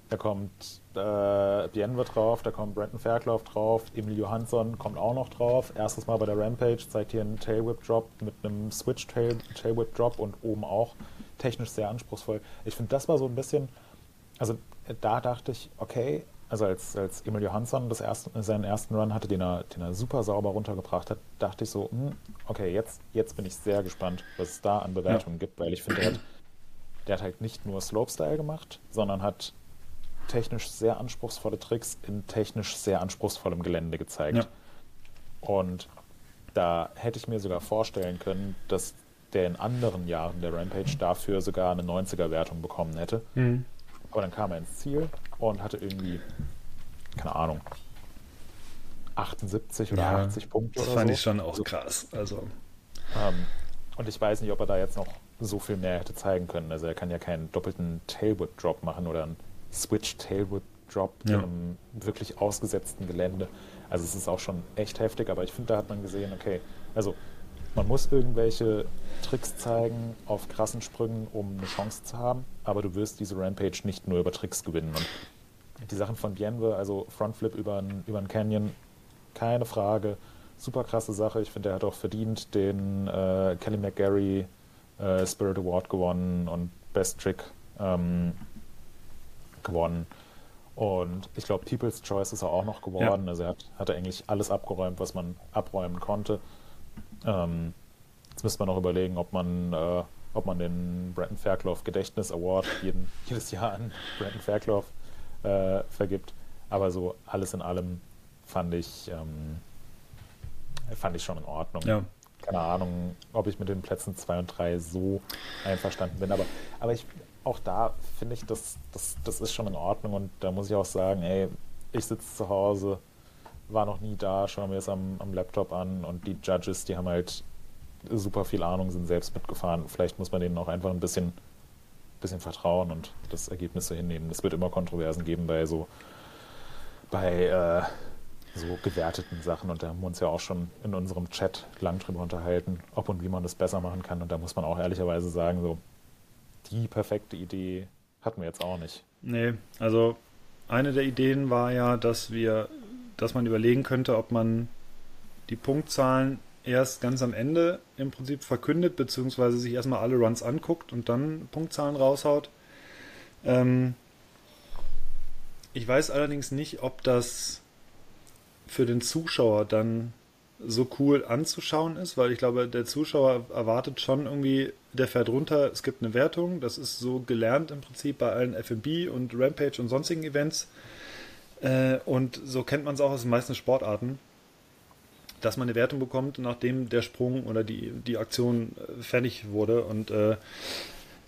da kommt äh, Bienwe drauf, da kommt Brandon Fairclough drauf, Emil Johansson kommt auch noch drauf. Erstes Mal bei der Rampage, zeigt hier einen Tailwhip Drop mit einem Switch -Tail Tailwhip Drop und oben auch technisch sehr anspruchsvoll. Ich finde, das war so ein bisschen, also da dachte ich, okay, also als, als Emil Johansson das erste, seinen ersten Run hatte, den er, den er super sauber runtergebracht hat, dachte ich so, hm, okay, jetzt, jetzt bin ich sehr gespannt, was es da an Bewertungen ja. gibt, weil ich finde, der hat, der hat halt nicht nur Slopestyle gemacht, sondern hat technisch sehr anspruchsvolle Tricks in technisch sehr anspruchsvollem Gelände gezeigt. Ja. Und da hätte ich mir sogar vorstellen können, dass der in anderen Jahren der Rampage dafür sogar eine 90er-Wertung bekommen hätte. Mhm. Aber dann kam er ins Ziel und hatte irgendwie, keine Ahnung, 78 oder ja, 80 Punkte. Das fand so. ich schon auch also, krass. Also. Ähm, und ich weiß nicht, ob er da jetzt noch so viel mehr hätte zeigen können. Also er kann ja keinen doppelten Tailwood Drop machen oder einen Switch Tailwood Drop ja. in einem wirklich ausgesetzten Gelände. Also es ist auch schon echt heftig, aber ich finde, da hat man gesehen, okay, also man muss irgendwelche Tricks zeigen auf krassen Sprüngen, um eine Chance zu haben, aber du wirst diese Rampage nicht nur über Tricks gewinnen. Und die Sachen von Bienve, also Frontflip über einen über Canyon, keine Frage, super krasse Sache. Ich finde, er hat auch verdient den äh, Kelly McGarry äh, Spirit Award gewonnen und Best Trick ähm, gewonnen. Und ich glaube, People's Choice ist er auch noch geworden. Ja. Also er hat, hat er eigentlich alles abgeräumt, was man abräumen konnte. Ähm, jetzt müsste man noch überlegen, ob man, äh, ob man den Brandon Fairclough Gedächtnis Award jeden, jedes Jahr an Brandon Fairclough äh, vergibt. Aber so alles in allem fand ich, ähm, fand ich schon in Ordnung. Ja. Keine Ahnung, ob ich mit den Plätzen 2 und 3 so einverstanden bin. Aber, aber ich, auch da finde ich, das, das, das ist schon in Ordnung. Und da muss ich auch sagen, ey, ich sitze zu Hause, war noch nie da, schauen wir es am, am Laptop an und die Judges, die haben halt super viel Ahnung, sind selbst mitgefahren. Vielleicht muss man denen auch einfach ein bisschen, bisschen vertrauen und das Ergebnis so hinnehmen. Es wird immer Kontroversen geben bei so bei äh, so gewerteten Sachen und da haben wir uns ja auch schon in unserem Chat lang drüber unterhalten, ob und wie man das besser machen kann und da muss man auch ehrlicherweise sagen, so die perfekte Idee hatten wir jetzt auch nicht. Nee, also eine der Ideen war ja, dass wir dass man überlegen könnte, ob man die Punktzahlen erst ganz am Ende im Prinzip verkündet, beziehungsweise sich erstmal alle Runs anguckt und dann Punktzahlen raushaut. Ähm ich weiß allerdings nicht, ob das für den Zuschauer dann so cool anzuschauen ist, weil ich glaube, der Zuschauer erwartet schon irgendwie, der fährt runter, es gibt eine Wertung, das ist so gelernt im Prinzip bei allen FB und Rampage und sonstigen Events. Äh, und so kennt man es auch aus den meisten Sportarten, dass man eine Wertung bekommt, nachdem der Sprung oder die, die Aktion äh, fertig wurde. Und äh,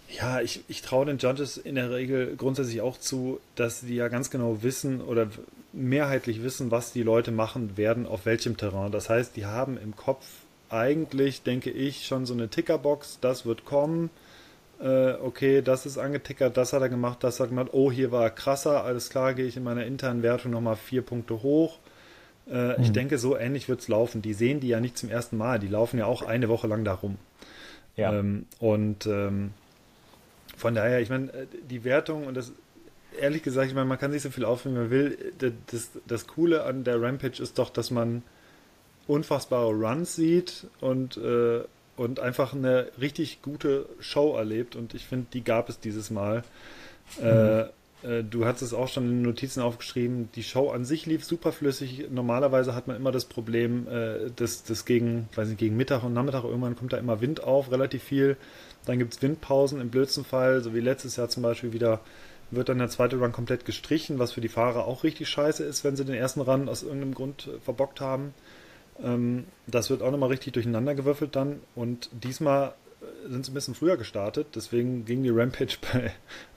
ja, ich, ich traue den Judges in der Regel grundsätzlich auch zu, dass sie ja ganz genau wissen oder mehrheitlich wissen, was die Leute machen werden, auf welchem Terrain. Das heißt, die haben im Kopf eigentlich, denke ich, schon so eine Tickerbox, das wird kommen äh, okay, das ist angetickert, das hat er gemacht, das hat er gemacht, oh, hier war er krasser, alles klar, gehe ich in meiner internen Wertung nochmal vier Punkte hoch. Äh, mhm. Ich denke, so ähnlich wird es laufen. Die sehen die ja nicht zum ersten Mal, die laufen ja auch eine Woche lang da rum. Ja. Ähm, und ähm, von daher, ich meine, äh, die Wertung und das, ehrlich gesagt, ich meine, man kann sich so viel aufnehmen, wie man will. Das, das Coole an der Rampage ist doch, dass man unfassbare Runs sieht und, äh, und einfach eine richtig gute Show erlebt. Und ich finde, die gab es dieses Mal. Mhm. Äh, äh, du hast es auch schon in den Notizen aufgeschrieben, die Show an sich lief super flüssig. Normalerweise hat man immer das Problem, äh, dass das gegen, weiß nicht, gegen Mittag und Nachmittag irgendwann kommt da immer Wind auf, relativ viel. Dann gibt es Windpausen im blödsten Fall, so wie letztes Jahr zum Beispiel wieder, wird dann der zweite Run komplett gestrichen, was für die Fahrer auch richtig scheiße ist, wenn sie den ersten Run aus irgendeinem Grund äh, verbockt haben. Ähm, das wird auch nochmal richtig durcheinander gewürfelt dann. Und diesmal sind sie ein bisschen früher gestartet, deswegen ging die Rampage bei,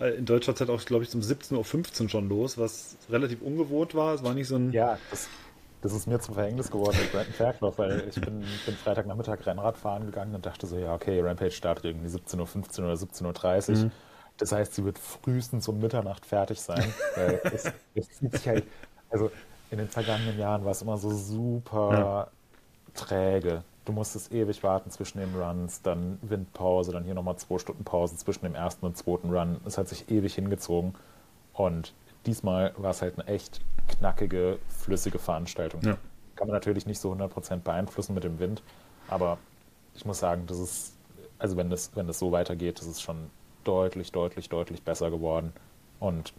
äh, in deutscher Zeit auch, glaube ich, um 17.15 Uhr schon los, was relativ ungewohnt war. Es war nicht so ein. Ja, das, das ist mir zum Verhängnis geworden mit Brandon Fairclough, weil ich bin, bin Freitagnachmittag Rennrad fahren gegangen und dachte so, ja, okay, Rampage startet irgendwie 17.15 Uhr oder 17.30 Uhr. Mhm. Das heißt, sie wird frühestens um Mitternacht fertig sein. es, es zieht sich halt, also in den vergangenen Jahren war es immer so super ja. träge du musstest ewig warten zwischen den Runs, dann Windpause, dann hier nochmal zwei Stunden Pause zwischen dem ersten und zweiten Run. Es hat sich ewig hingezogen. Und diesmal war es halt eine echt knackige, flüssige Veranstaltung. Ja. Kann man natürlich nicht so 100% beeinflussen mit dem Wind, aber ich muss sagen, das ist, also wenn das, wenn das so weitergeht, das ist schon deutlich, deutlich, deutlich besser geworden. Und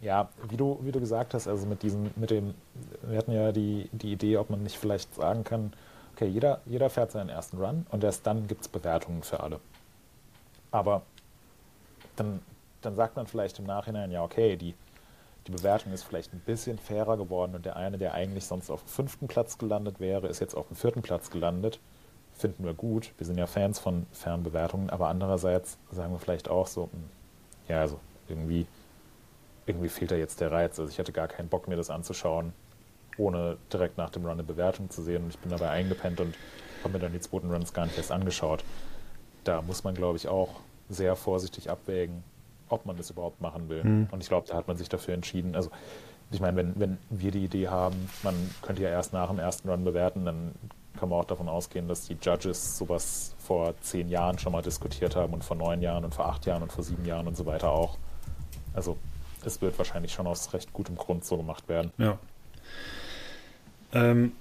ja, wie du, wie du gesagt hast, also mit diesem, mit dem, wir hatten ja die, die Idee, ob man nicht vielleicht sagen kann, okay, jeder, jeder fährt seinen ersten Run und erst dann gibt es Bewertungen für alle. Aber dann, dann sagt man vielleicht im Nachhinein, ja, okay, die, die Bewertung ist vielleicht ein bisschen fairer geworden und der eine, der eigentlich sonst auf dem fünften Platz gelandet wäre, ist jetzt auf dem vierten Platz gelandet. Finden wir gut. Wir sind ja Fans von fairen Bewertungen, aber andererseits sagen wir vielleicht auch so, hm, ja, also irgendwie, irgendwie fehlt da jetzt der Reiz. Also ich hatte gar keinen Bock, mir das anzuschauen ohne direkt nach dem Run eine Bewertung zu sehen. Und ich bin dabei eingepennt und habe mir dann die zweiten Runs gar nicht erst angeschaut. Da muss man, glaube ich, auch sehr vorsichtig abwägen, ob man das überhaupt machen will. Mhm. Und ich glaube, da hat man sich dafür entschieden. Also, ich meine, wenn, wenn wir die Idee haben, man könnte ja erst nach dem ersten Run bewerten, dann kann man auch davon ausgehen, dass die Judges sowas vor zehn Jahren schon mal diskutiert haben und vor neun Jahren und vor acht Jahren und vor sieben Jahren und so weiter auch. Also es wird wahrscheinlich schon aus recht gutem Grund so gemacht werden. Ja. Ähm,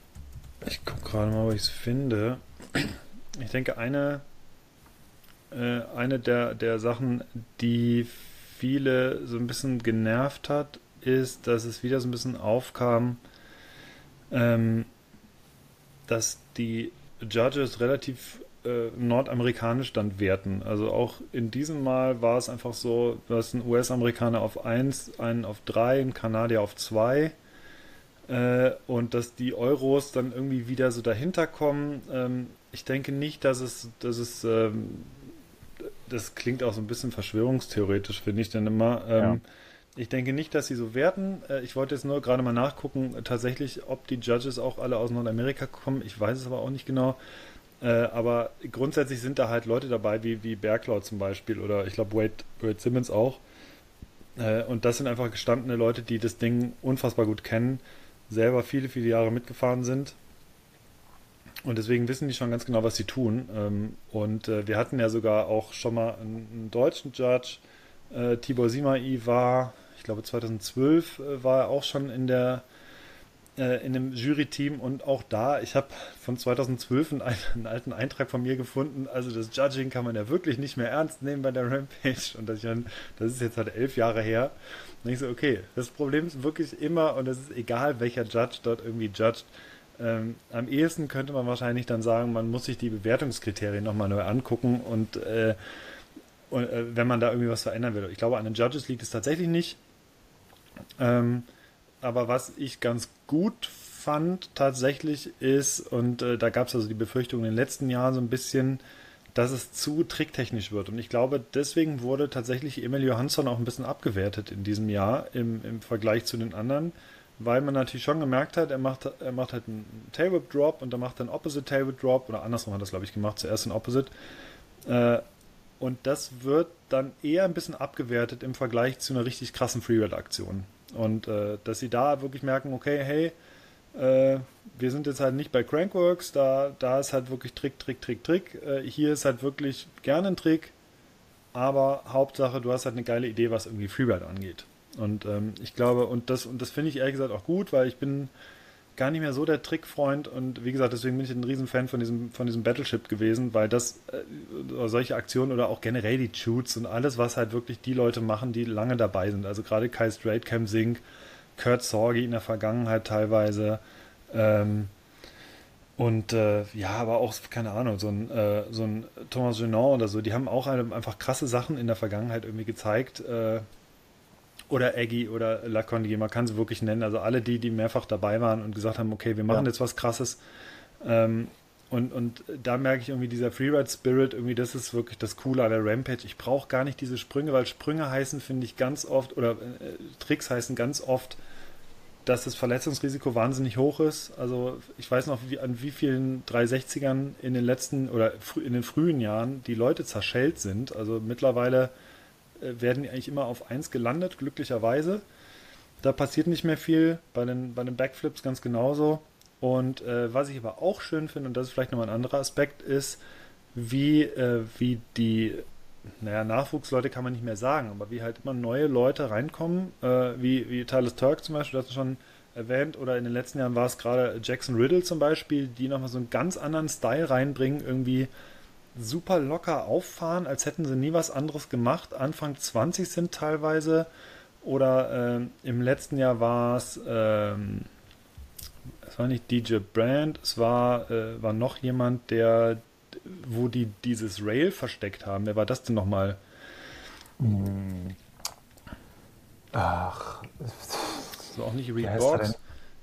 ich gucke gerade mal, wo ich es finde. Ich denke, eine, äh, eine der, der Sachen, die viele so ein bisschen genervt hat, ist, dass es wieder so ein bisschen aufkam, ähm, dass die Judges relativ äh, nordamerikanisch dann werten. Also auch in diesem Mal war es einfach so, dass ein US-Amerikaner auf 1, einen auf 3, ein Kanadier auf 2 äh, und dass die Euros dann irgendwie wieder so dahinter kommen. Ähm, ich denke nicht, dass es, dass es, ähm, das klingt auch so ein bisschen verschwörungstheoretisch, finde ich dann immer. Ähm, ja. Ich denke nicht, dass sie so werten. Äh, ich wollte jetzt nur gerade mal nachgucken, tatsächlich, ob die Judges auch alle aus Nordamerika kommen. Ich weiß es aber auch nicht genau. Äh, aber grundsätzlich sind da halt Leute dabei, wie, wie Berglau zum Beispiel oder ich glaube Wade, Wade Simmons auch. Äh, und das sind einfach gestandene Leute, die das Ding unfassbar gut kennen selber viele, viele Jahre mitgefahren sind. Und deswegen wissen die schon ganz genau, was sie tun. Ähm, und äh, wir hatten ja sogar auch schon mal einen, einen deutschen Judge. Äh, Tibor Simai war, ich glaube 2012 äh, war er auch schon in der in dem Jury-Team und auch da, ich habe von 2012 einen, einen, alten Eintrag von mir gefunden, also das Judging kann man ja wirklich nicht mehr ernst nehmen bei der Rampage und das, das ist jetzt halt elf Jahre her und ich so, okay, das Problem ist wirklich immer, und es ist egal, welcher Judge dort irgendwie judgt, ähm, am ehesten könnte man wahrscheinlich dann sagen, man muss sich die Bewertungskriterien nochmal neu angucken und, äh, und äh, wenn man da irgendwie was verändern will. Ich glaube, an den Judges liegt es tatsächlich nicht. Ähm, aber was ich ganz gut fand tatsächlich ist, und äh, da gab es also die Befürchtung in den letzten Jahren so ein bisschen, dass es zu tricktechnisch wird. Und ich glaube, deswegen wurde tatsächlich Emil Johansson auch ein bisschen abgewertet in diesem Jahr im, im Vergleich zu den anderen, weil man natürlich schon gemerkt hat, er macht, er macht halt einen Tailwhip Drop und dann macht er einen Opposite Tailwhip Drop oder andersrum hat er das, glaube ich, gemacht, zuerst einen Opposite. Äh, und das wird dann eher ein bisschen abgewertet im Vergleich zu einer richtig krassen Freeride-Aktion. Und äh, dass sie da wirklich merken, okay, hey, Äh, wir sind jetzt halt nicht bei Crankworks, da, da ist halt wirklich Trick, Trick, Trick, Trick. Äh, hier ist halt wirklich gerne ein Trick, aber Hauptsache, du hast halt eine geile Idee, was irgendwie Freeride angeht. Und ähm, ich glaube, und das, und das finde ich ehrlich gesagt auch gut, weil ich bin gar nicht mehr so der Trickfreund und wie gesagt, deswegen bin ich ein Riesenfan von diesem, von diesem Battleship gewesen, weil das äh, solche Aktionen oder auch generell die Shoots und alles, was halt wirklich die Leute machen, die lange dabei sind. Also gerade Kai Straight, Cam Sink, Kurt Sorgi in der Vergangenheit teilweise. Ähm, und äh, ja, aber auch, keine Ahnung, so ein, äh, so ein Thomas Genant oder so, die haben auch einfach krasse Sachen in der Vergangenheit irgendwie gezeigt. Äh, oder Eggy oder Lacondi, man kann sie wirklich nennen. Also alle die, die mehrfach dabei waren und gesagt haben, okay, wir machen ja. jetzt was Krasses. Ähm, und, und da merke ich irgendwie dieser Freeride Spirit, irgendwie das ist wirklich das Coole an der Rampage. Ich brauche gar nicht diese Sprünge, weil Sprünge heißen, finde ich ganz oft, oder äh, Tricks heißen ganz oft, dass das Verletzungsrisiko wahnsinnig hoch ist. Also ich weiß noch, wie, an wie vielen 360ern in den letzten oder in den frühen Jahren die Leute zerschellt sind. Also mittlerweile werden die eigentlich immer auf 1 gelandet, glücklicherweise. Da passiert nicht mehr viel, bei den, bei den Backflips ganz genauso. Und äh, was ich aber auch schön finde, und das ist vielleicht nochmal ein anderer Aspekt, ist, wie, äh, wie die, naja, Nachwuchsleute kann man nicht mehr sagen, aber wie halt immer neue Leute reinkommen, äh, wie, wie Tyler Turk zum Beispiel, das ist schon erwähnt, oder in den letzten Jahren war es gerade Jackson Riddle zum Beispiel, die nochmal so einen ganz anderen Style reinbringen, irgendwie super locker auffahren, als hätten sie nie was anderes gemacht. Anfang 20 sind teilweise. Oder äh, im letzten Jahr war es, ähm, es war nicht DJ Brand, es war, äh, war noch jemand, der, wo die dieses Rail versteckt haben. Wer war das denn nochmal? Hm. Ach. Das war auch nicht Reed Box.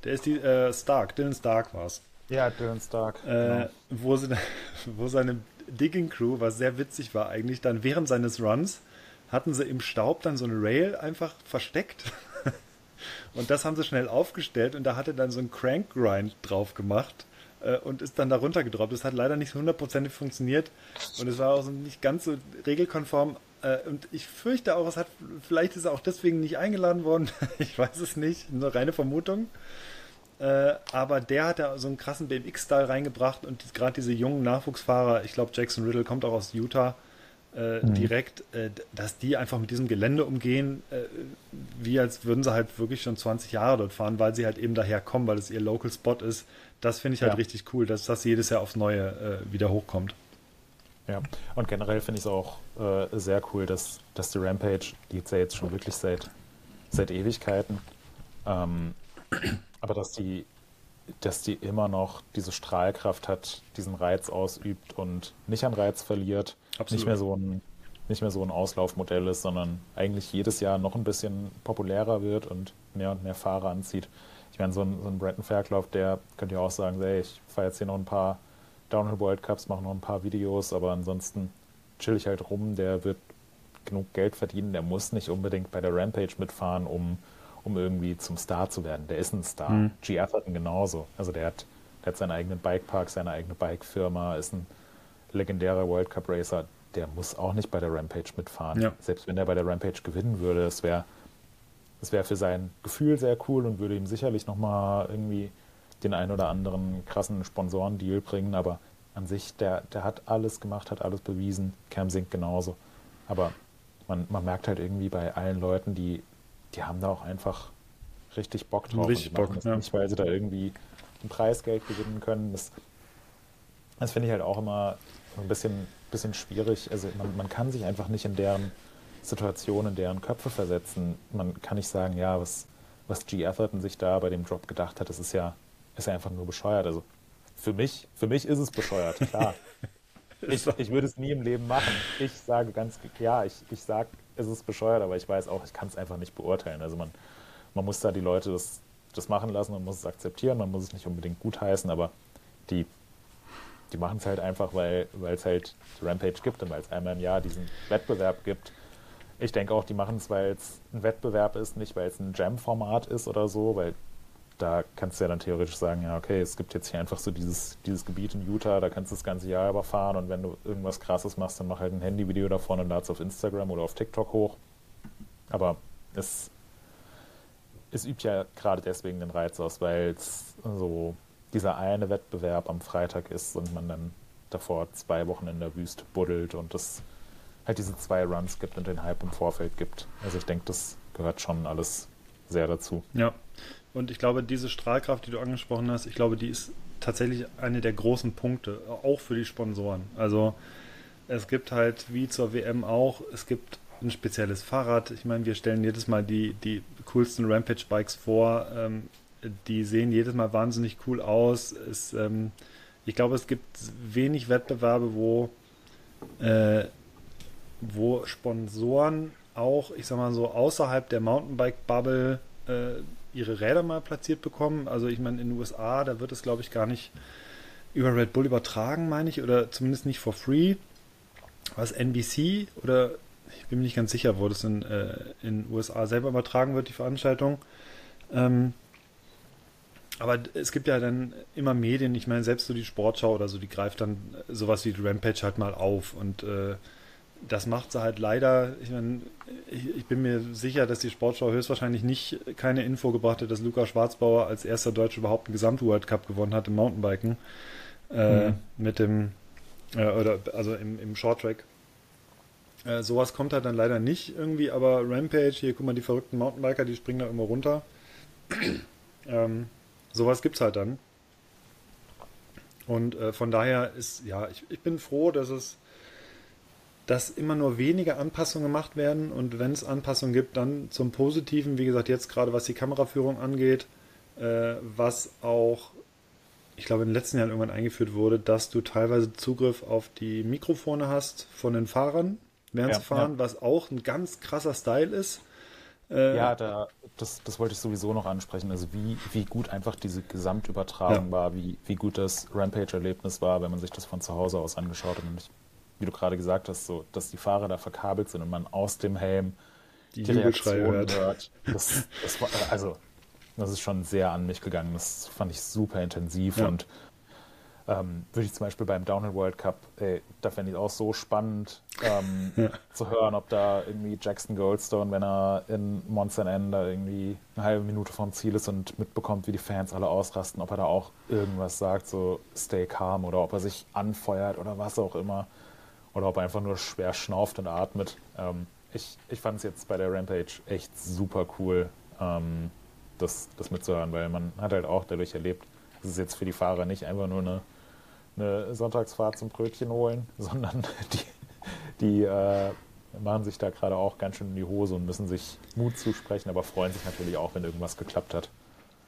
Der ist die äh, Stark, Dylan Stark war es. Ja, Dylan Stark. Äh, genau. wo, sie, wo seine Digging Crew, was sehr witzig war eigentlich, dann während seines Runs hatten sie im Staub dann so eine Rail einfach versteckt. und das haben sie schnell aufgestellt und da hatte dann so ein Crank Grind drauf gemacht äh, und ist dann da runtergedroppt. Das hat leider nicht hundertprozentig funktioniert und es war auch so nicht ganz so regelkonform. Äh, und ich fürchte auch, es hat, vielleicht ist er auch deswegen nicht eingeladen worden. ich weiß es nicht, nur reine Vermutung. Äh, aber der hat da so einen krassen BMX-Style reingebracht und die, gerade diese jungen Nachwuchsfahrer, ich glaube Jackson Riddle kommt auch aus Utah, äh, mhm. direkt, äh, dass die einfach mit diesem Gelände umgehen, äh, wie als würden sie halt wirklich schon 20 Jahre dort fahren, weil sie halt eben daher kommen, weil es ihr Local Spot ist. Das finde ich halt ja. richtig cool, dass das jedes Jahr aufs Neue äh, wieder hochkommt. Ja, und generell finde ich es auch äh, sehr cool, dass, dass die Rampage, die es ja jetzt schon wirklich seit, seit Ewigkeiten, ähm, aber dass die, dass die immer noch diese Strahlkraft hat, diesen Reiz ausübt und nicht an Reiz verliert, Absolut. nicht mehr so ein nicht mehr so ein Auslaufmodell ist, sondern eigentlich jedes Jahr noch ein bisschen populärer wird und mehr und mehr Fahrer anzieht. Ich meine, so ein, so ein Bretton Fairclough, der könnte ja auch sagen, hey, ich fahre jetzt hier noch ein paar Downhill World Cups, mache noch ein paar Videos, aber ansonsten chill ich halt rum, der wird genug Geld verdienen, der muss nicht unbedingt bei der Rampage mitfahren, um um irgendwie zum Star zu werden. Der ist ein Star. Mhm. G. Atherton genauso. Also der hat, der hat seinen eigenen Bikepark, seine eigene Bikefirma, ist ein legendärer World Cup Racer. Der muss auch nicht bei der Rampage mitfahren. Ja. Selbst wenn er bei der Rampage gewinnen würde, es wäre das wäre für sein Gefühl sehr cool und würde ihm sicherlich nochmal irgendwie den einen oder anderen krassen Sponsorendeal bringen, aber an sich, der, der hat alles gemacht, hat alles bewiesen. Cam Sink genauso. Aber man, man merkt halt irgendwie bei allen Leuten, die die haben da auch einfach richtig Bock drauf. Richtig Bock, ja. Nicht, weil sie da irgendwie ein Preisgeld gewinnen können. Das, das finde ich halt auch immer ein bisschen, bisschen schwierig. Also man, man kann sich einfach nicht in deren Situation, in deren Köpfe versetzen. Man kann nicht sagen, ja, was, was G. Atherton sich da bei dem Drop gedacht hat, das ist ja, ist ja einfach nur bescheuert. Also für mich, für mich ist es bescheuert, klar. ich, ich würde es nie im Leben machen. Ich sage ganz klar, ich, ich sage es ist bescheuert, aber ich weiß auch, ich kann es einfach nicht beurteilen. Also man, man muss da die Leute das, das machen lassen, man muss es akzeptieren, man muss es nicht unbedingt gutheißen, aber die, die machen es halt einfach, weil es halt Rampage gibt und weil es einmal im Jahr diesen Wettbewerb gibt. Ich denke auch, die machen es, weil es ein Wettbewerb ist, nicht weil es ein Jam-Format ist oder so, weil da kannst du ja dann theoretisch sagen, ja, okay, es gibt jetzt hier einfach so dieses, dieses Gebiet in Utah, da kannst du das ganze Jahr überfahren und wenn du irgendwas krasses machst, dann mach halt ein Handyvideo davon und lad es auf Instagram oder auf TikTok hoch. Aber es, es übt ja gerade deswegen den Reiz aus, weil es so dieser eine Wettbewerb am Freitag ist und man dann davor zwei Wochen in der Wüste buddelt und es halt diese zwei Runs gibt und den Hype im Vorfeld gibt. Also ich denke, das gehört schon alles sehr dazu. Ja, und ich glaube, diese Strahlkraft, die du angesprochen hast, ich glaube, die ist tatsächlich eine der großen Punkte, auch für die Sponsoren. Also es gibt halt, wie zur WM auch, es gibt ein spezielles Fahrrad. Ich meine, wir stellen jedes Mal die, die coolsten Rampage-Bikes vor. Ähm, die sehen jedes Mal wahnsinnig cool aus. Es, ähm, ich glaube, es gibt wenig Wettbewerbe, wo, äh, wo Sponsoren auch, ich sag mal so, außerhalb der Mountainbike-Bubble äh, ihre Räder mal platziert bekommen. Also ich meine, in den USA, da wird es, glaube ich, gar nicht über Red Bull übertragen, meine ich, oder zumindest nicht for free. Was NBC oder ich bin mir nicht ganz sicher, wo das in äh, USA selber übertragen wird, die Veranstaltung. Ähm, aber es gibt ja dann immer Medien, ich meine, selbst so die Sportschau oder so, die greift dann sowas wie Rampage halt mal auf und äh, das macht sie halt leider, ich meine, ich, ich, bin mir sicher, dass die Sportschau höchstwahrscheinlich nicht keine Info gebracht hat, dass Luca Schwarzbauer als erster Deutscher überhaupt einen Gesamt-World Cup gewonnen hat im Mountainbiken. Äh, mhm. Mit dem, äh, oder also im, im Shorttrack. Äh, sowas kommt halt dann leider nicht irgendwie, aber Rampage, hier guck mal, die verrückten Mountainbiker, die springen da immer runter. ähm, sowas gibt's halt dann. Und äh, von daher ist, ja, ich, ich bin froh, dass es dass immer nur wenige Anpassungen gemacht werden und wenn es Anpassungen gibt, dann zum Positiven, wie gesagt, jetzt gerade was die Kameraführung angeht, äh, was auch, ich glaube, in den letzten Jahren irgendwann eingeführt wurde, dass du teilweise Zugriff auf die Mikrofone hast von den Fahrern während ja, sie fahren, ja. was auch ein ganz krasser Style ist. Äh, ja, da, das, das wollte ich sowieso noch ansprechen. Also wie, wie gut einfach diese Gesamtübertragung ja. war, wie, wie gut das Rampage-Erlebnis war, wenn man sich das von zu Hause aus angeschaut hat. Und ich wie du gerade gesagt hast, so, dass die Fahrer da verkabelt sind und man aus dem Helm die, die Reaktion hört. hört. Das, das war, also, das ist schon sehr an mich gegangen. Das fand ich super intensiv ja. und ähm, würde ich zum Beispiel beim Downhill World Cup, ey, da fände ich auch so spannend ähm, ja. zu hören, ob da irgendwie Jackson Goldstone, wenn er in Monster N da irgendwie eine halbe Minute vom Ziel ist und mitbekommt, wie die Fans alle ausrasten, ob er da auch irgendwas sagt, so stay calm oder ob er sich anfeuert oder was auch immer oder ob er einfach nur schwer schnauft und atmet. Ähm, ich ich fand es jetzt bei der Rampage echt super cool, ähm, das, das mitzuhören, weil man hat halt auch dadurch erlebt, es ist jetzt für die Fahrer nicht einfach nur eine, eine Sonntagsfahrt zum Brötchen holen, sondern die, die äh, machen sich da gerade auch ganz schön in die Hose und müssen sich Mut zusprechen, aber freuen sich natürlich auch, wenn irgendwas geklappt hat.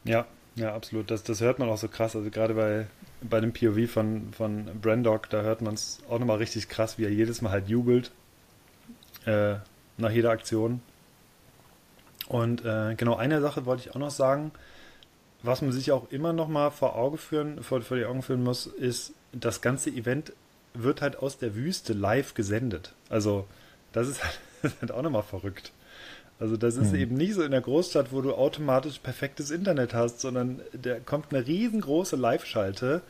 Ja, ja, absolut. Das, das hört man auch so krass. Also gerade bei, bei dem POV von, von Brandog, da hört man es auch nochmal richtig krass, wie er jedes Mal halt jubelt äh, nach jeder Aktion. Und äh, genau, eine Sache wollte ich auch noch sagen, was man sich auch immer nochmal vor Auge führen, vor, vor die Augen führen muss, ist, das ganze Event wird halt aus der Wüste live gesendet. Also das ist halt, das ist halt auch nochmal verrückt. Also das ist hm. eben nicht so in der Großstadt, wo du automatisch perfektes Internet hast, sondern da kommt eine riesengroße Live-Schalte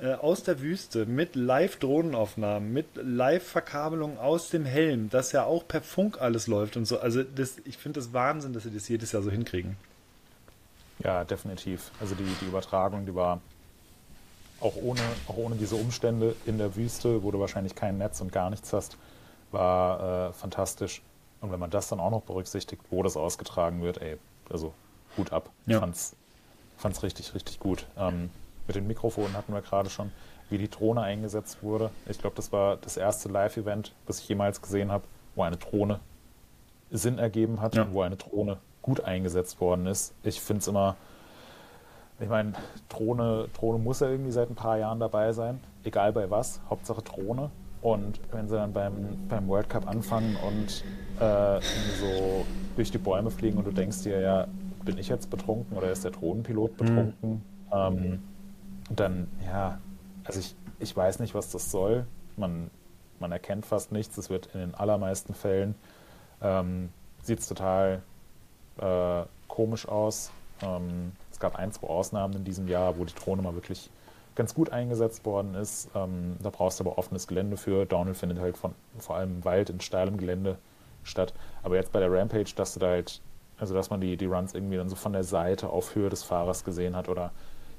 äh, aus der Wüste mit Live-Drohnenaufnahmen, mit Live-Verkabelung aus dem Helm, das ja auch per Funk alles läuft und so. Also das, ich finde das Wahnsinn, dass sie das jedes Jahr so hinkriegen. Ja, definitiv. Also die, die Übertragung, die war auch ohne, auch ohne diese Umstände in der Wüste, wo du wahrscheinlich kein Netz und gar nichts hast, war äh, fantastisch. Und wenn man das dann auch noch berücksichtigt, wo das ausgetragen wird, ey, also Hut ab. Ja. Fand's, fand's richtig, richtig gut. Ähm, mit den Mikrofonen hatten wir gerade schon, wie die Drohne eingesetzt wurde. Ich glaube, das war das erste Live-Event, das ich jemals gesehen habe, wo eine Drohne Sinn ergeben hat, ja. wo eine Drohne gut eingesetzt worden ist. Ich finde es immer, ich meine, Drohne, Drohne muss ja irgendwie seit ein paar Jahren dabei sein, egal bei was, Hauptsache Drohne. Und wenn sie dann beim, beim World Cup anfangen und äh, so durch die Bäume fliegen und du denkst dir, ja, bin ich jetzt betrunken oder ist der Drohnenpilot betrunken? Mhm. Ähm, dann, ja, also ich, ich weiß nicht, was das soll. Man, man erkennt fast nichts. Es wird in den allermeisten Fällen ähm, sieht es total äh, komisch aus. Ähm, es gab ein, zwei Ausnahmen in diesem Jahr, wo die Drohne mal wirklich ganz gut eingesetzt worden ist. Ähm, da brauchst du aber offenes Gelände für. Downhill findet halt von vor allem Wald in steilem Gelände statt. Aber jetzt bei der Rampage, dass du da halt Also dass man die, die Runs irgendwie dann so von der Seite auf Höhe des Fahrers gesehen hat oder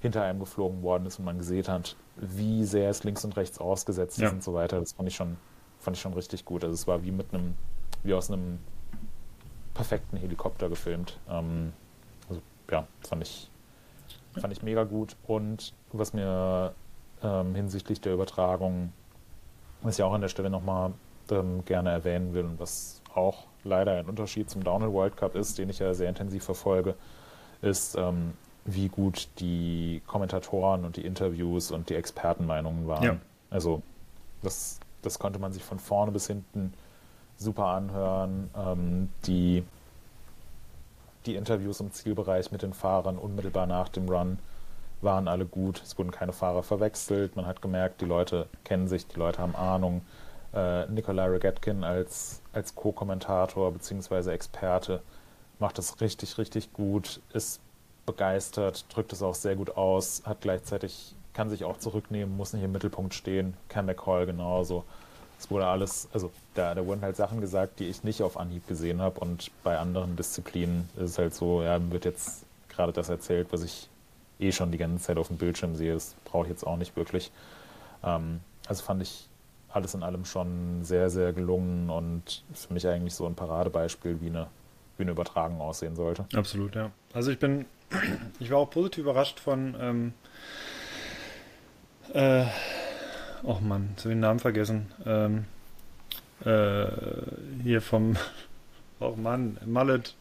hinter einem geflogen worden ist und man gesehen hat, wie sehr es links und rechts ausgesetzt ja. ist und so weiter. Das fand ich schon, fand ich schon richtig gut. Also es war wie mit einem, wie aus einem perfekten Helikopter gefilmt. Ähm, also ja, fand ich, fand ich mega gut. Und was mir ähm, hinsichtlich der Übertragung, was ich auch an der Stelle nochmal ähm, gerne erwähnen will und was auch leider ein Unterschied zum Downhill World Cup ist, den ich ja sehr intensiv verfolge, ist, ähm, wie gut die Kommentatoren und die Interviews und die Expertenmeinungen waren. Ja. Also das, das konnte man sich von vorne bis hinten super anhören. Ähm, die, die Interviews im Zielbereich mit den Fahrern unmittelbar nach dem Run waren alle gut. Es wurden keine Fahrer verwechselt. Man hat gemerkt, die Leute kennen sich, die Leute haben Ahnung. Äh, Nikolai Rogetkin als, als Co-Kommentator bzw. Experte macht das richtig, richtig gut, ist begeistert, drückt es auch sehr gut aus, hat gleichzeitig, kann sich auch zurücknehmen, muss nicht im Mittelpunkt stehen. Cam McCall genauso. Es wurde alles, also da, da wurden halt Sachen gesagt, die ich nicht auf Anhieb gesehen habe und bei anderen Disziplinen ist es halt so, ja, wird jetzt gerade das erzählt, was ich eh schon die ganze Zeit auf dem Bildschirm sehe. Das brauche ich jetzt auch nicht wirklich. Ähm, also fand ich alles in allem schon sehr, sehr gelungen und für mich eigentlich so ein Paradebeispiel, wie eine, wie eine Übertragung aussehen sollte. Absolut, ja. Also ich bin, ich war auch positiv überrascht von, ähm, äh, oh Mann, jetzt habe ich den Namen vergessen. Ähm, äh, hier vom, oh Mann, Mallet.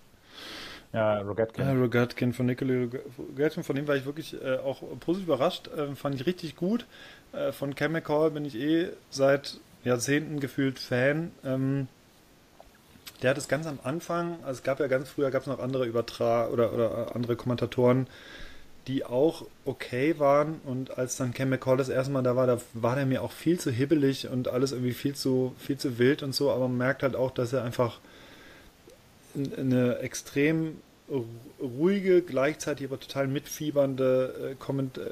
Ja, Rogatkin. Ja, Rogatkin von Nikolai Rogatkin, von dem war ich wirklich äh, auch positiv überrascht. Äh, fand ich richtig gut. Äh, von Chemical bin ich eh seit Jahrzehnten gefühlt Fan. Ähm, der hat es ganz am Anfang, also es gab ja ganz früher, gab es noch andere Übertrag oder, oder andere Kommentatoren, die auch okay waren und als dann Cam McCall das erste Mal da war, da war der mir auch viel zu hibbelig und alles irgendwie viel zu, viel zu wild und so, aber man merkt halt auch, dass er einfach eine extrem ruhige, gleichzeitig aber total mitfiebernde äh, äh,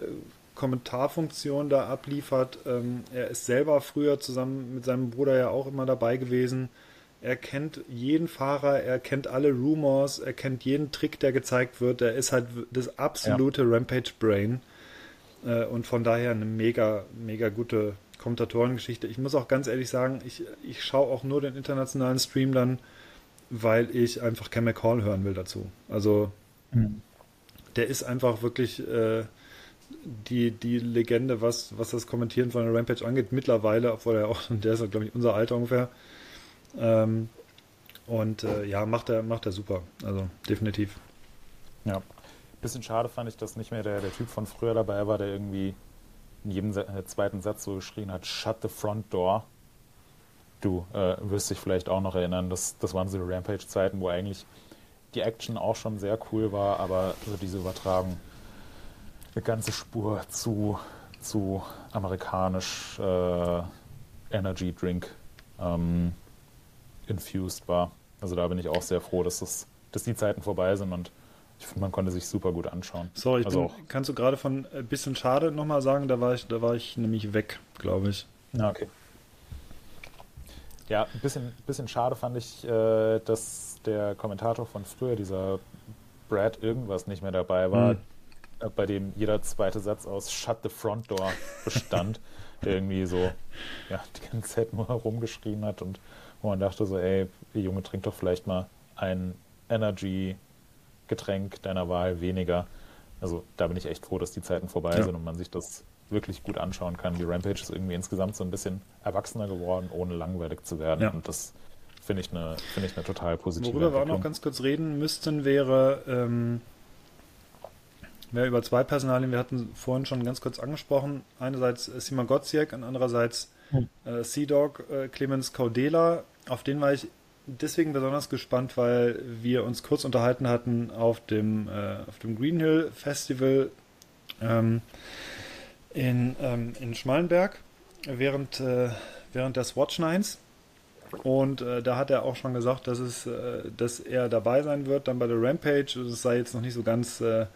Kommentarfunktion da abliefert. Ähm, er ist selber früher zusammen mit seinem Bruder ja auch immer dabei gewesen. Er kennt jeden Fahrer, er kennt alle Rumors, er kennt jeden Trick, der gezeigt wird. Er ist halt das absolute ja. Rampage-Brain. Äh, und von daher eine mega, mega gute Kommentatorengeschichte. Ich muss auch ganz ehrlich sagen, ich, ich schaue auch nur den internationalen Stream dann, weil ich einfach Cam McCall hören will dazu. Also mhm. der ist einfach wirklich äh, die, die Legende, was, was das Kommentieren von der Rampage angeht, mittlerweile, obwohl er auch, der ist, glaube ich, unser Alter ungefähr. Ähm, und äh, ja, macht er, macht er super. Also definitiv. Ja. Bisschen schade fand ich, dass nicht mehr der, der Typ von früher dabei war, der irgendwie in jedem äh, zweiten Satz so geschrien hat, shut the front door. Du äh, wirst dich vielleicht auch noch erinnern, das, das waren so Rampage-Zeiten, wo eigentlich die Action auch schon sehr cool war, aber so diese Übertragung eine ganze Spur zu, zu amerikanisch äh, Energy Drink ähm, infused war. Also da bin ich auch sehr froh, dass, das, dass die Zeiten vorbei sind und ich finde, man konnte sich super gut anschauen. Sorry, also bin, kannst du gerade von ein äh, bisschen schade nochmal sagen? Da war ich, da war ich nämlich weg, glaube ich. Ja, okay. Ja, ein bisschen, bisschen schade fand ich, äh, dass der Kommentator von früher, dieser Brad irgendwas nicht mehr dabei war, hm. Äh, bei dem jeder zweite Satz aus Shut the Front Door bestand, der irgendwie so ja, die ganze Zeit nur herumgeschrien hat und wo man dachte so, ey, Junge, trink doch vielleicht mal ein Energy-Getränk deiner Wahl weniger. Also da bin ich echt froh, dass die Zeiten vorbei ja. sind und man sich das wirklich gut anschauen kann. Die Rampage ist irgendwie insgesamt so ein bisschen erwachsener geworden, ohne langweilig zu werden. Ja. Und das finde ich eine finde ich eine total positive Worüber wir auch noch ganz kurz reden müssten, wäre ähm, wäre über zwei Personalien. Wir hatten vorhin schon ganz kurz angesprochen. Einerseits Simon Gotziek und andererseits hm. äh, Sea Dog äh, Clemens Caudela. Auf den war ich deswegen besonders gespannt, weil wir uns kurz unterhalten hatten auf dem, äh, auf dem Green Hill Festival ähm, in, ähm, in Schmalenberg während, äh, während des Watch Nines. Und äh, da hat er auch schon gesagt, dass, es, äh, dass er dabei sein wird, dann bei der Rampage. Es sei jetzt noch nicht so ganz äh,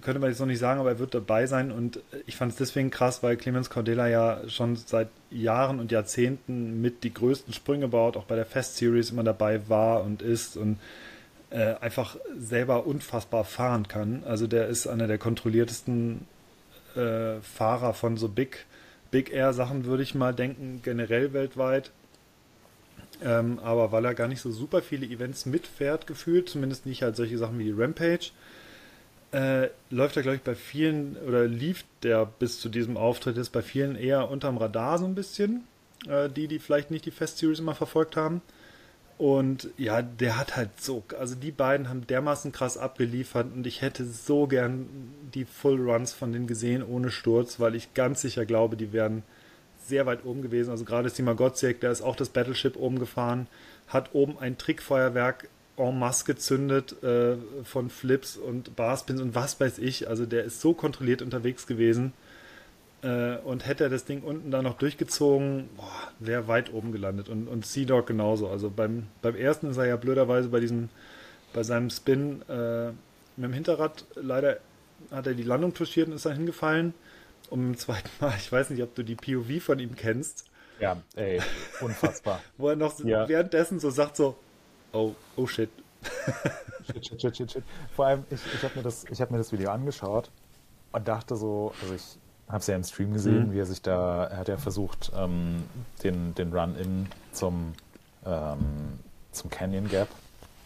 könnte man jetzt noch nicht sagen, aber er wird dabei sein und ich fand es deswegen krass, weil Clemens Cordela ja schon seit Jahren und Jahrzehnten mit die größten Sprünge baut, auch bei der Fest Series immer dabei war und ist und äh, einfach selber unfassbar fahren kann. Also der ist einer der kontrolliertesten äh, Fahrer von so Big, Big Air Sachen, würde ich mal denken, generell weltweit. Ähm, aber weil er gar nicht so super viele Events mitfährt, gefühlt, zumindest nicht halt solche Sachen wie die Rampage, äh, läuft er, glaube ich, bei vielen, oder lief der bis zu diesem Auftritt ist bei vielen eher unterm Radar so ein bisschen, äh, die, die vielleicht nicht die Fest Series immer verfolgt haben. Und ja, der hat halt so, also die beiden haben dermaßen krass abgeliefert und ich hätte so gern die Full Runs von denen gesehen ohne Sturz, weil ich ganz sicher glaube, die wären sehr weit oben gewesen. Also gerade Sima Gotziek, der ist auch das Battleship oben gefahren, hat oben ein Trickfeuerwerk en masse gezündet äh, von Flips und Barspins und was weiß ich. Also der ist so kontrolliert unterwegs gewesen. Äh, und hätte er das Ding unten da noch durchgezogen, wäre weit oben gelandet. Und, und Sea-Dog genauso. Also beim, beim ersten ist er ja blöderweise bei diesem, bei seinem Spin äh, mit dem Hinterrad leider hat er die Landung touchiert und ist dann hingefallen. Und beim zweiten Mal, ich weiß nicht, ob du die POV von ihm kennst. Ja, ey, unfassbar. Wo er noch ja. währenddessen so sagt so, oh, oh shit. shit, shit, shit, shit, shit. Vor allem, ich, ich habe mir, das, hab mir das Video angeschaut und dachte so, also ich habe es ja im Stream gesehen, mhm. wie er sich da, er hat ja versucht, ähm, den, den Run-In zum, ähm, zum Canyon Gap,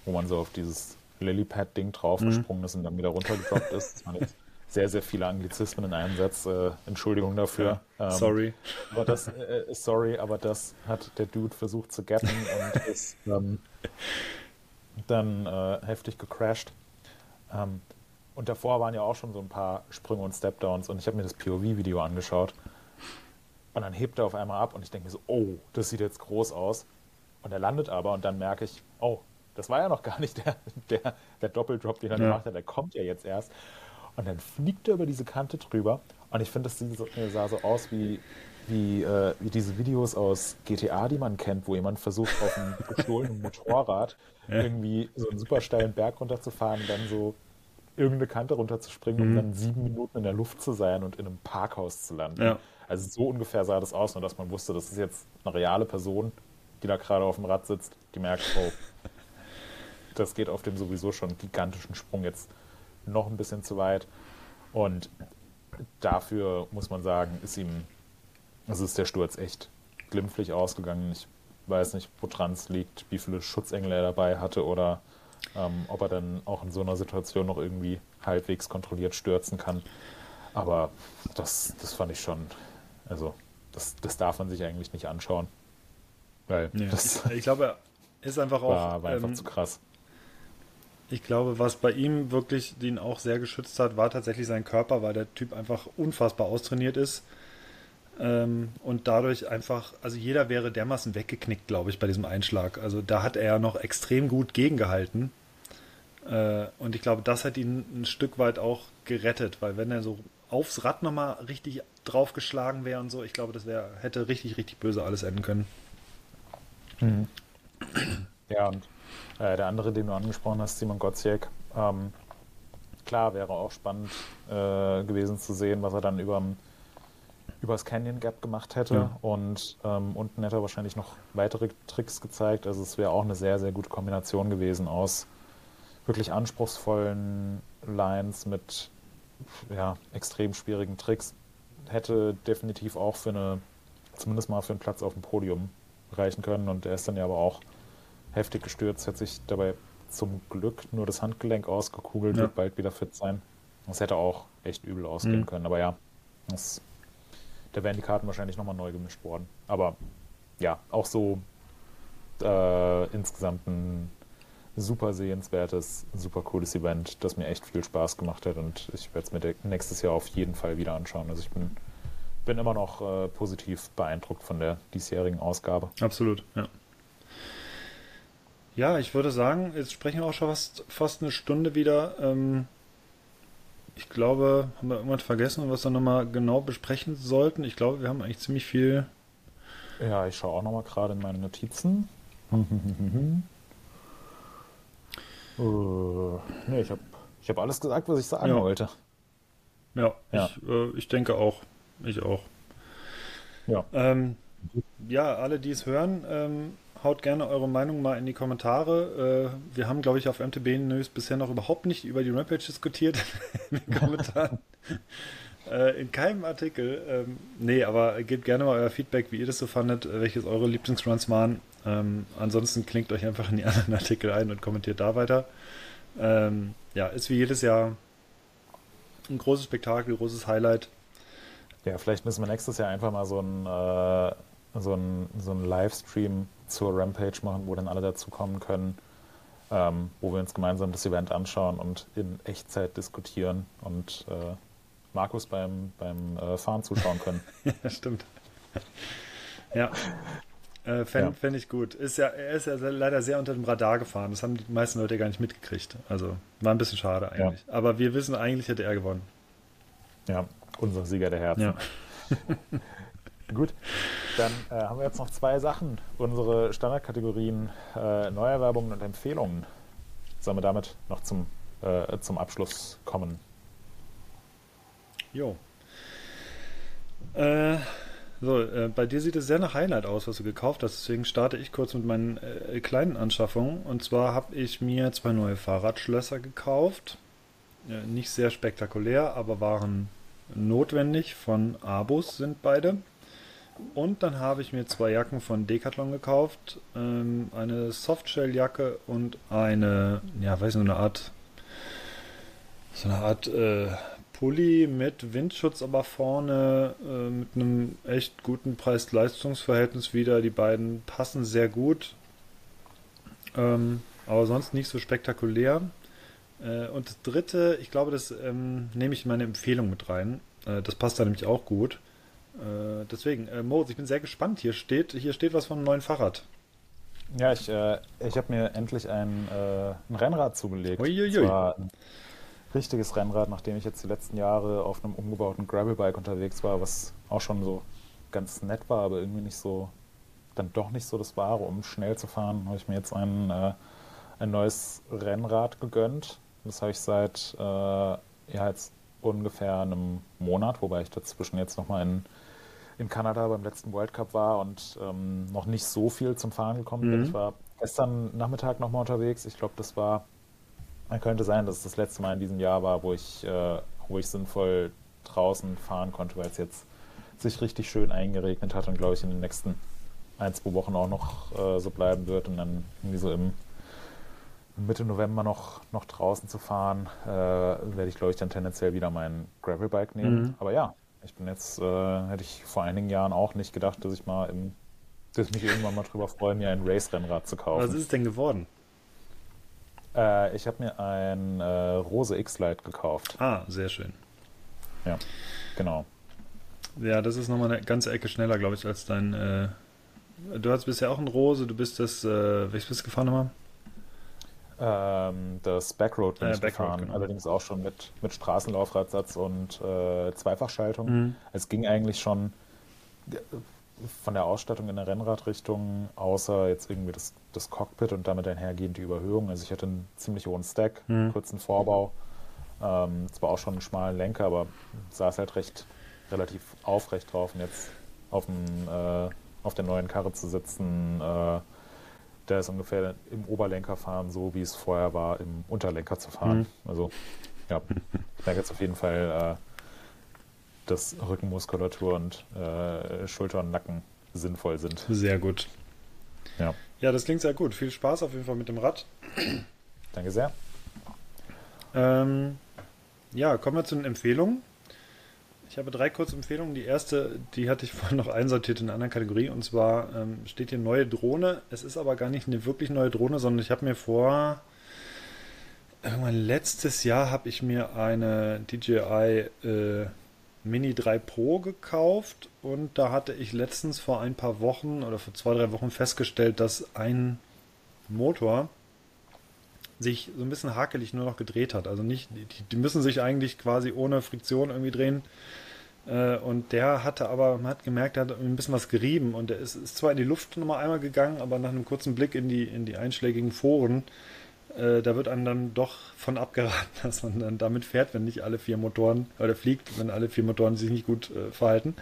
wo man so auf dieses Lilypad-Ding draufgesprungen mhm. ist und dann wieder runtergedroppt ist. Das waren jetzt sehr, sehr viele Anglizismen in einem Satz. Äh, Entschuldigung dafür. Ja, ähm, sorry. Aber das, äh, äh, sorry, aber das hat der Dude versucht zu gappen und ist ähm, dann äh, heftig gecrashed. Ähm, und davor waren ja auch schon so ein paar Sprünge und Stepdowns und ich habe mir das POV-Video angeschaut. Und dann hebt er auf einmal ab und ich denke mir so, oh, das sieht jetzt groß aus. Und er landet aber und dann merke ich, oh, das war ja noch gar nicht der, der, der Doppeldrop, den er ja. gemacht hat, der kommt ja jetzt erst. Und dann fliegt er über diese Kante drüber. Und ich finde, das sah so aus wie, wie, äh, wie diese Videos aus GTA, die man kennt, wo jemand versucht, auf einem gestohlenen Motorrad irgendwie so einen super steilen Berg runterzufahren und dann so irgendeine Kante runterzuspringen, mhm. um dann sieben Minuten in der Luft zu sein und in einem Parkhaus zu landen. Ja. Also so ungefähr sah das aus, nur dass man wusste, das ist jetzt eine reale Person, die da gerade auf dem Rad sitzt, die merkt, oh, das geht auf dem sowieso schon gigantischen Sprung jetzt noch ein bisschen zu weit. Und dafür muss man sagen, ist ihm, also ist der Sturz echt glimpflich ausgegangen. Ich weiß nicht, woran es liegt, wie viele Schutzengel er dabei hatte oder ähm, ob er dann auch in so einer Situation noch irgendwie halbwegs kontrolliert stürzen kann. Aber das, das fand ich schon, also das, das darf man sich eigentlich nicht anschauen. Weil ja, ich, ich glaube, er ist einfach auch. War, war einfach ähm, zu krass. Ich glaube, was bei ihm wirklich den auch sehr geschützt hat, war tatsächlich sein Körper, weil der Typ einfach unfassbar austrainiert ist. Ähm, und dadurch einfach, also jeder wäre dermaßen weggeknickt, glaube ich, bei diesem Einschlag. Also da hat er ja noch extrem gut gegengehalten. Äh, und ich glaube, das hat ihn ein Stück weit auch gerettet, weil wenn er so aufs Rad nochmal richtig draufgeschlagen wäre und so, ich glaube, das wäre, hätte richtig, richtig böse alles enden können. Mhm. Ja, und äh, der andere, den du angesprochen hast, Simon Gotziek, ähm, klar, wäre auch spannend äh, gewesen zu sehen, was er dann überm übers Canyon Gap gemacht hätte. Ja. Und ähm, unten hätte er wahrscheinlich noch weitere Tricks gezeigt. Also es wäre auch eine sehr, sehr gute Kombination gewesen aus wirklich anspruchsvollen Lines mit ja, extrem schwierigen Tricks. Hätte definitiv auch für eine, zumindest mal für einen Platz auf dem Podium reichen können. Und er ist dann ja aber auch heftig gestürzt, hat sich dabei zum Glück nur das Handgelenk ausgekugelt, ja. wird bald wieder fit sein. Das hätte auch echt übel ausgehen mhm. können. Aber ja, das da wären die Karten wahrscheinlich nochmal neu gemischt worden. Aber ja, auch so äh, insgesamt ein super sehenswertes, super cooles Event, das mir echt viel Spaß gemacht hat und ich werde es mir nächstes Jahr auf jeden Fall wieder anschauen. Also ich bin, bin immer noch äh, positiv beeindruckt von der diesjährigen Ausgabe. Absolut, ja. Ja, ich würde sagen, jetzt sprechen wir auch schon fast, fast eine Stunde wieder. Ähm, ich glaube, haben wir irgendwas vergessen, was wir nochmal genau besprechen sollten? Ich glaube, wir haben eigentlich ziemlich viel. Ja, ich schaue auch nochmal gerade in meine Notizen. uh, nee, ich habe ich hab alles gesagt, was ich sagen ja. wollte. Ja, ja. Ich, äh, ich denke auch. Ich auch. Ja. Ähm, ja, alle, die es hören, ähm, Haut gerne eure Meinung mal in die Kommentare. Äh, wir haben, glaube ich, auf MTB News bisher noch überhaupt nicht über die Rampage diskutiert in den Kommentaren. äh, in keinem Artikel. Ähm, nee, aber gebt gerne mal euer Feedback, wie ihr das so fandet, welches eure Lieblingsruns waren. Ähm, ansonsten klingt euch einfach in die anderen Artikel ein und kommentiert da weiter. Ähm, ja, ist wie jedes Jahr ein großes Spektakel, großes Highlight. Ja, vielleicht müssen wir nächstes Jahr einfach mal so ein, äh, so ein, so ein Livestream zur Rampage machen, wo dann alle dazukommen können, ähm, wo wir uns gemeinsam das Event anschauen und in Echtzeit diskutieren und äh, Markus beim, beim äh, Fahren zuschauen können. ja, stimmt. ja. Äh, Fände ja. fänd ich gut. Ist ja, er ist ja leider sehr unter dem Radar gefahren. Das haben die meisten Leute gar nicht mitgekriegt. Also war ein bisschen schade eigentlich. Ja. Aber wir wissen, eigentlich hätte er gewonnen. Ja, unser Sieger der Herzen. Ja. Gut, dann äh, haben wir jetzt noch zwei Sachen. Unsere Standardkategorien äh, Neuerwerbungen und Empfehlungen. Sollen wir damit noch zum, äh, zum Abschluss kommen? Jo. Äh, so, äh, bei dir sieht es sehr nach Highlight aus, was du gekauft hast. Deswegen starte ich kurz mit meinen äh, kleinen Anschaffungen. Und zwar habe ich mir zwei neue Fahrradschlösser gekauft. Äh, nicht sehr spektakulär, aber waren notwendig. Von Abus sind beide. Und dann habe ich mir zwei Jacken von Decathlon gekauft. Ähm, eine Softshell-Jacke und eine, ja, weiß nicht, eine Art, so eine Art äh, Pulli mit Windschutz aber vorne äh, mit einem echt guten Preis-Leistungs-Verhältnis wieder. Die beiden passen sehr gut, ähm, aber sonst nicht so spektakulär. Äh, und das dritte, ich glaube, das ähm, nehme ich in meine Empfehlung mit rein. Äh, das passt da nämlich auch gut. Äh, deswegen, äh, Moritz, ich bin sehr gespannt. Hier steht, hier steht was von einem neuen Fahrrad. Ja, ich, äh, ich habe mir endlich ein, ein Rennrad zugelegt. Uiuiui. Zwar ein richtiges Rennrad, nachdem ich jetzt die letzten Jahre auf einem umgebauten Gravelbike unterwegs war, was auch schon so ganz nett war, aber irgendwie nicht so, dann doch nicht so das Wahre, um schnell zu fahren, habe ich mir jetzt ein, äh, ein neues Rennrad gegönnt. Das habe ich seit äh, ja, jetzt ungefähr einem Monat, wobei ich dazwischen jetzt nochmal in, in Kanada beim letzten World Cup war und ähm, noch nicht so viel zum Fahren gekommen bin. Mhm. Ich war gestern Nachmittag nochmal unterwegs. Ich glaube, das war könnte sein, dass es das letzte Mal in diesem Jahr war, wo ich, äh, wo ich sinnvoll draußen fahren konnte, weil es jetzt sich richtig schön eingeregnet hat und glaube ich in den nächsten ein, zwei Wochen auch noch äh, so bleiben wird und dann irgendwie so im Mitte November noch, noch draußen zu fahren, äh, werde ich glaube ich dann tendenziell wieder mein Gravelbike nehmen. Mhm. Aber ja, ich bin jetzt, äh, hätte ich vor einigen Jahren auch nicht gedacht, dass ich mal im, dass ich mich irgendwann mal drüber freue, mir ein Race-Rennrad zu kaufen. Was ist es denn geworden? Äh, ich habe mir ein äh, Rose X-Lite gekauft. Ah, sehr schön. Ja, genau. Ja, das ist nochmal eine ganze Ecke schneller, glaube ich, als dein. Äh, du hast bisher auch ein Rose, du bist das. Äh, welches bist du gefahren nochmal? Ähm, das Backroad bin äh, ich Backroad, gefahren, genau. allerdings auch schon mit, mit Straßenlaufradsatz und äh, Zweifachschaltung. Mhm. Es ging eigentlich schon von der Ausstattung in der Rennradrichtung, außer jetzt irgendwie das, das Cockpit und damit einhergehend die Überhöhung. Also ich hatte einen ziemlich hohen Stack, mhm. kurzen Vorbau, ähm, zwar auch schon einen schmalen Lenker, aber saß halt recht relativ aufrecht drauf und jetzt auf, dem, äh, auf der neuen Karre zu sitzen, äh, der ist ungefähr im Oberlenker fahren, so wie es vorher war, im Unterlenker zu fahren. Mhm. Also ja, ich merke jetzt auf jeden Fall, äh, dass Rückenmuskulatur und äh, Schulter und Nacken sinnvoll sind. Sehr gut. Ja. Ja, das klingt sehr gut. Viel Spaß auf jeden Fall mit dem Rad. Danke sehr. Ähm, ja, kommen wir zu den Empfehlungen. Ich habe drei kurze Empfehlungen. Die erste, die hatte ich vorhin noch einsortiert in einer anderen Kategorie. Und zwar ähm, steht hier neue Drohne. Es ist aber gar nicht eine wirklich neue Drohne, sondern ich habe mir vor irgendwann letztes Jahr habe ich mir eine DJI äh, Mini 3 Pro gekauft und da hatte ich letztens vor ein paar Wochen oder vor zwei, drei Wochen festgestellt, dass ein Motor sich so ein bisschen hakelig nur noch gedreht hat. Also nicht, die, die müssen sich eigentlich quasi ohne Friktion irgendwie drehen. Äh, und der hatte aber, man hat gemerkt, er hat ein bisschen was gerieben und der ist, ist zwar in die Luft nochmal einmal gegangen, aber nach einem kurzen Blick in die, in die einschlägigen Foren äh, da wird einem dann doch von abgeraten, dass man dann damit fährt, wenn nicht alle vier Motoren, oder fliegt, wenn alle vier Motoren sich nicht gut äh, verhalten.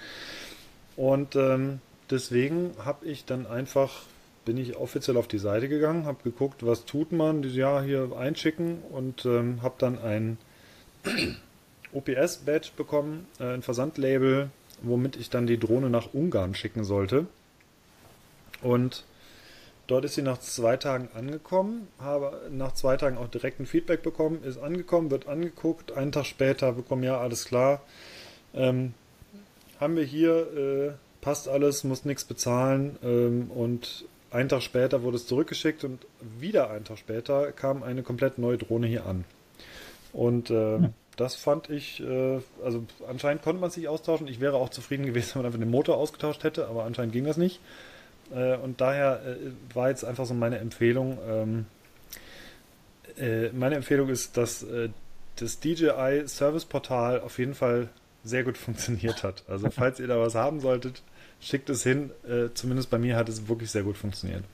Und ähm, deswegen habe ich dann einfach bin ich offiziell auf die Seite gegangen, habe geguckt, was tut man, ja, hier einschicken und ähm, habe dann ein OPS-Badge bekommen, äh, ein Versandlabel, womit ich dann die Drohne nach Ungarn schicken sollte. Und dort ist sie nach zwei Tagen angekommen, habe nach zwei Tagen auch direkt ein Feedback bekommen, ist angekommen, wird angeguckt, einen Tag später bekommen, ja, alles klar. Ähm, haben wir hier, äh, passt alles, muss nichts bezahlen ähm, und einen Tag später wurde es zurückgeschickt und wieder einen Tag später kam eine komplett neue Drohne hier an. Und äh, hm. das fand ich, äh, also anscheinend konnte man sich austauschen. Ich wäre auch zufrieden gewesen, wenn man einfach den Motor ausgetauscht hätte, aber anscheinend ging das nicht. Äh, und daher äh, war jetzt einfach so meine Empfehlung. Ähm, äh, meine Empfehlung ist, dass äh, das DJI Service Portal auf jeden Fall sehr gut funktioniert hat. Also falls ihr da was haben solltet, schickt es hin. Äh, zumindest bei mir hat es wirklich sehr gut funktioniert.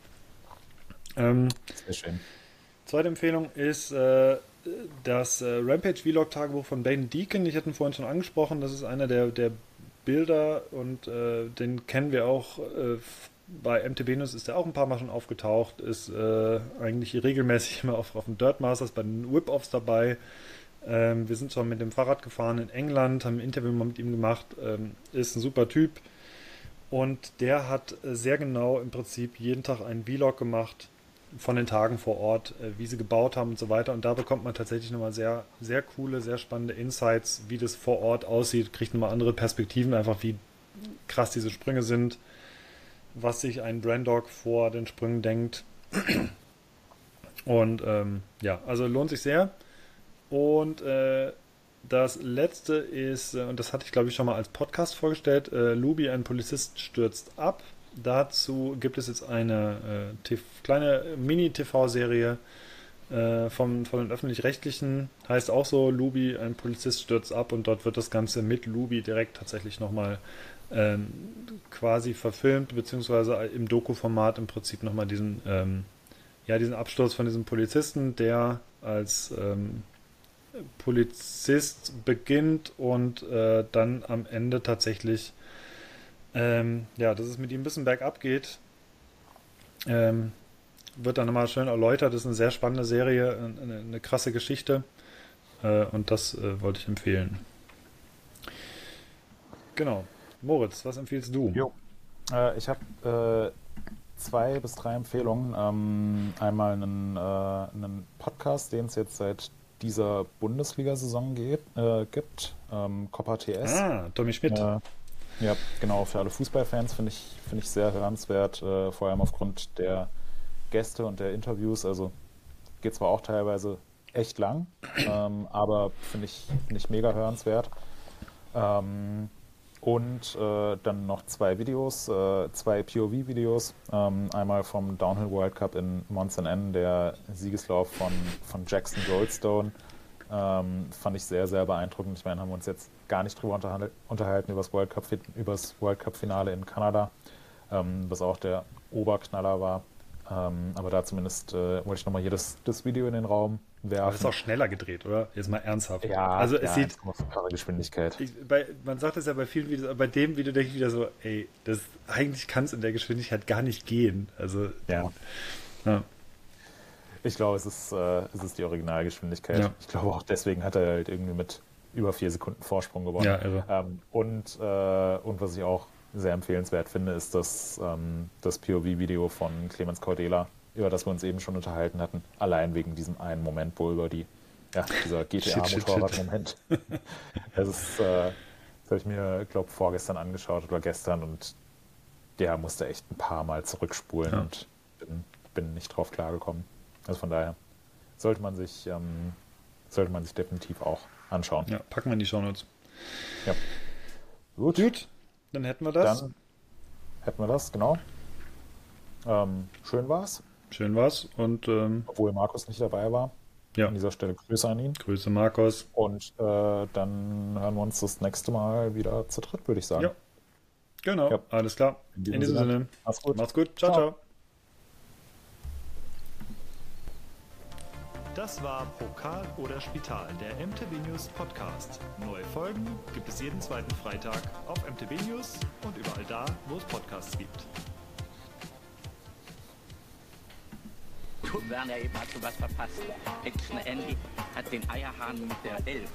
Ähm, sehr schön. Zweite Empfehlung ist äh, das äh, Rampage Vlog Tagebuch von Bane Deacon. Ich hatte ihn vorhin schon angesprochen. Das ist einer der, der Bilder und äh, den kennen wir auch. Äh, bei MTB News ist er auch ein paar Mal schon aufgetaucht. Ist äh, eigentlich regelmäßig immer auf, auf dem Dirt Masters bei den Whip-Offs dabei. Ähm, wir sind schon mit dem Fahrrad gefahren in England, haben ein Interview mal mit ihm gemacht. Ähm, ist ein super Typ und der hat äh, sehr genau im Prinzip jeden Tag einen Vlog gemacht von den Tagen vor Ort, äh, wie sie gebaut haben und so weiter. Und da bekommt man tatsächlich nochmal sehr, sehr coole, sehr spannende Insights, wie das vor Ort aussieht, kriegt nochmal andere Perspektiven, einfach wie krass diese Sprünge sind, was sich ein Brandog vor den Sprüngen denkt. Und ähm, ja, also lohnt sich sehr. Und äh, das letzte ist, äh, und das hatte ich glaube ich schon mal als Podcast vorgestellt, äh, Luby, ein Polizist stürzt ab. Dazu gibt es jetzt eine äh, kleine Mini-TV-Serie äh, vom, von den Öffentlich-Rechtlichen. Heißt auch so, Luby, ein Polizist stürzt ab und dort wird das Ganze mit Luby direkt tatsächlich nochmal ähm, quasi verfilmt, beziehungsweise im Doku-Format im Prinzip nochmal diesen, ähm, ja, diesen Absturz von diesem Polizisten, der als ähm, Polizist beginnt und äh, dann am Ende tatsächlich, ähm, ja, dass es mit ihm ein bisschen bergab geht. Ähm, wird dann nochmal schön erläutert. Das ist eine sehr spannende Serie, eine, eine krasse Geschichte. Äh, und das äh, wollte ich empfehlen. Genau. Moritz, was empfiehlst du? Jo. Äh, ich habe äh, zwei bis drei Empfehlungen. Ähm, einmal einen, äh, einen Podcast, den es jetzt seit dieser Bundesliga-Saison äh, gibt. Ähm, Copa TS. Ah, Tommy Schmidt. Äh, ja, genau, für alle Fußballfans finde ich, find ich sehr hörenswert, äh, vor allem aufgrund der Gäste und der Interviews. Also geht zwar auch teilweise echt lang, ähm, aber finde ich, find ich mega hörenswert. Ähm, und äh, dann noch zwei Videos, äh, zwei POV-Videos. Ähm, einmal vom Downhill World Cup in Mons N, der Siegeslauf von, von Jackson Goldstone. Ähm, fand ich sehr, sehr beeindruckend. Ich meine, haben wir uns jetzt gar nicht drüber unterhalten über das World Cup, über das World Cup in Kanada, ähm, was auch der Oberknaller war. Ähm, aber da zumindest äh, wollte ich nochmal hier das, das Video in den Raum werfen. Aber ist auch schneller gedreht, oder? Jetzt mal ernsthaft. Ja, also es ja, sieht. Geschwindigkeit. Ich, bei, man sagt es ja bei vielen Videos, aber bei dem Video denke ich wieder so, ey, das eigentlich kann es in der Geschwindigkeit gar nicht gehen. Also ja. ja. Ich glaube, es ist, äh, es ist die Originalgeschwindigkeit. Ja. Ich glaube auch deswegen hat er halt irgendwie mit über vier Sekunden Vorsprung gewonnen. Ja, irre. Ähm, und, äh, und was ich auch sehr empfehlenswert finde, ist das, ähm, das POV-Video von Clemens Cordela, über das wir uns eben schon unterhalten hatten, allein wegen diesem einen Moment, wo über die, ja, dieser GTA-Motorrad-Moment. das ist, äh, das habe ich mir, glaube vorgestern angeschaut oder gestern und der musste echt ein paar Mal zurückspulen ja. und bin, bin, nicht drauf klargekommen. Also von daher sollte man sich, ähm, sollte man sich definitiv auch anschauen. Ja, packen wir in die Shownotes. Ja. Gut. Gut, dann hätten wir das. Dann hätten wir das, genau. Ähm, schön war's. Schön war's. Und, ähm, Obwohl Markus nicht dabei war. Ja. An dieser Stelle Grüße an ihn. Grüße, Markus. Und äh, dann hören wir uns das nächste Mal wieder zu dritt, würde ich sagen. Ja. Genau, ja. alles klar. In diesem, In diesem Sinne. Sinne. Mach's gut. Mach's gut. ciao. ciao. ciao. Das war Pokal oder Spital, der MTB News Podcast. Neue Folgen gibt es jeden zweiten Freitag auf MTB News und überall da, wo es Podcasts gibt. Werner eben hat was verpasst. Action Andy hat den Eierhahn mit der Elf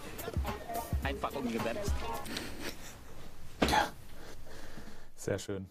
einfach umgewetzt. Sehr schön.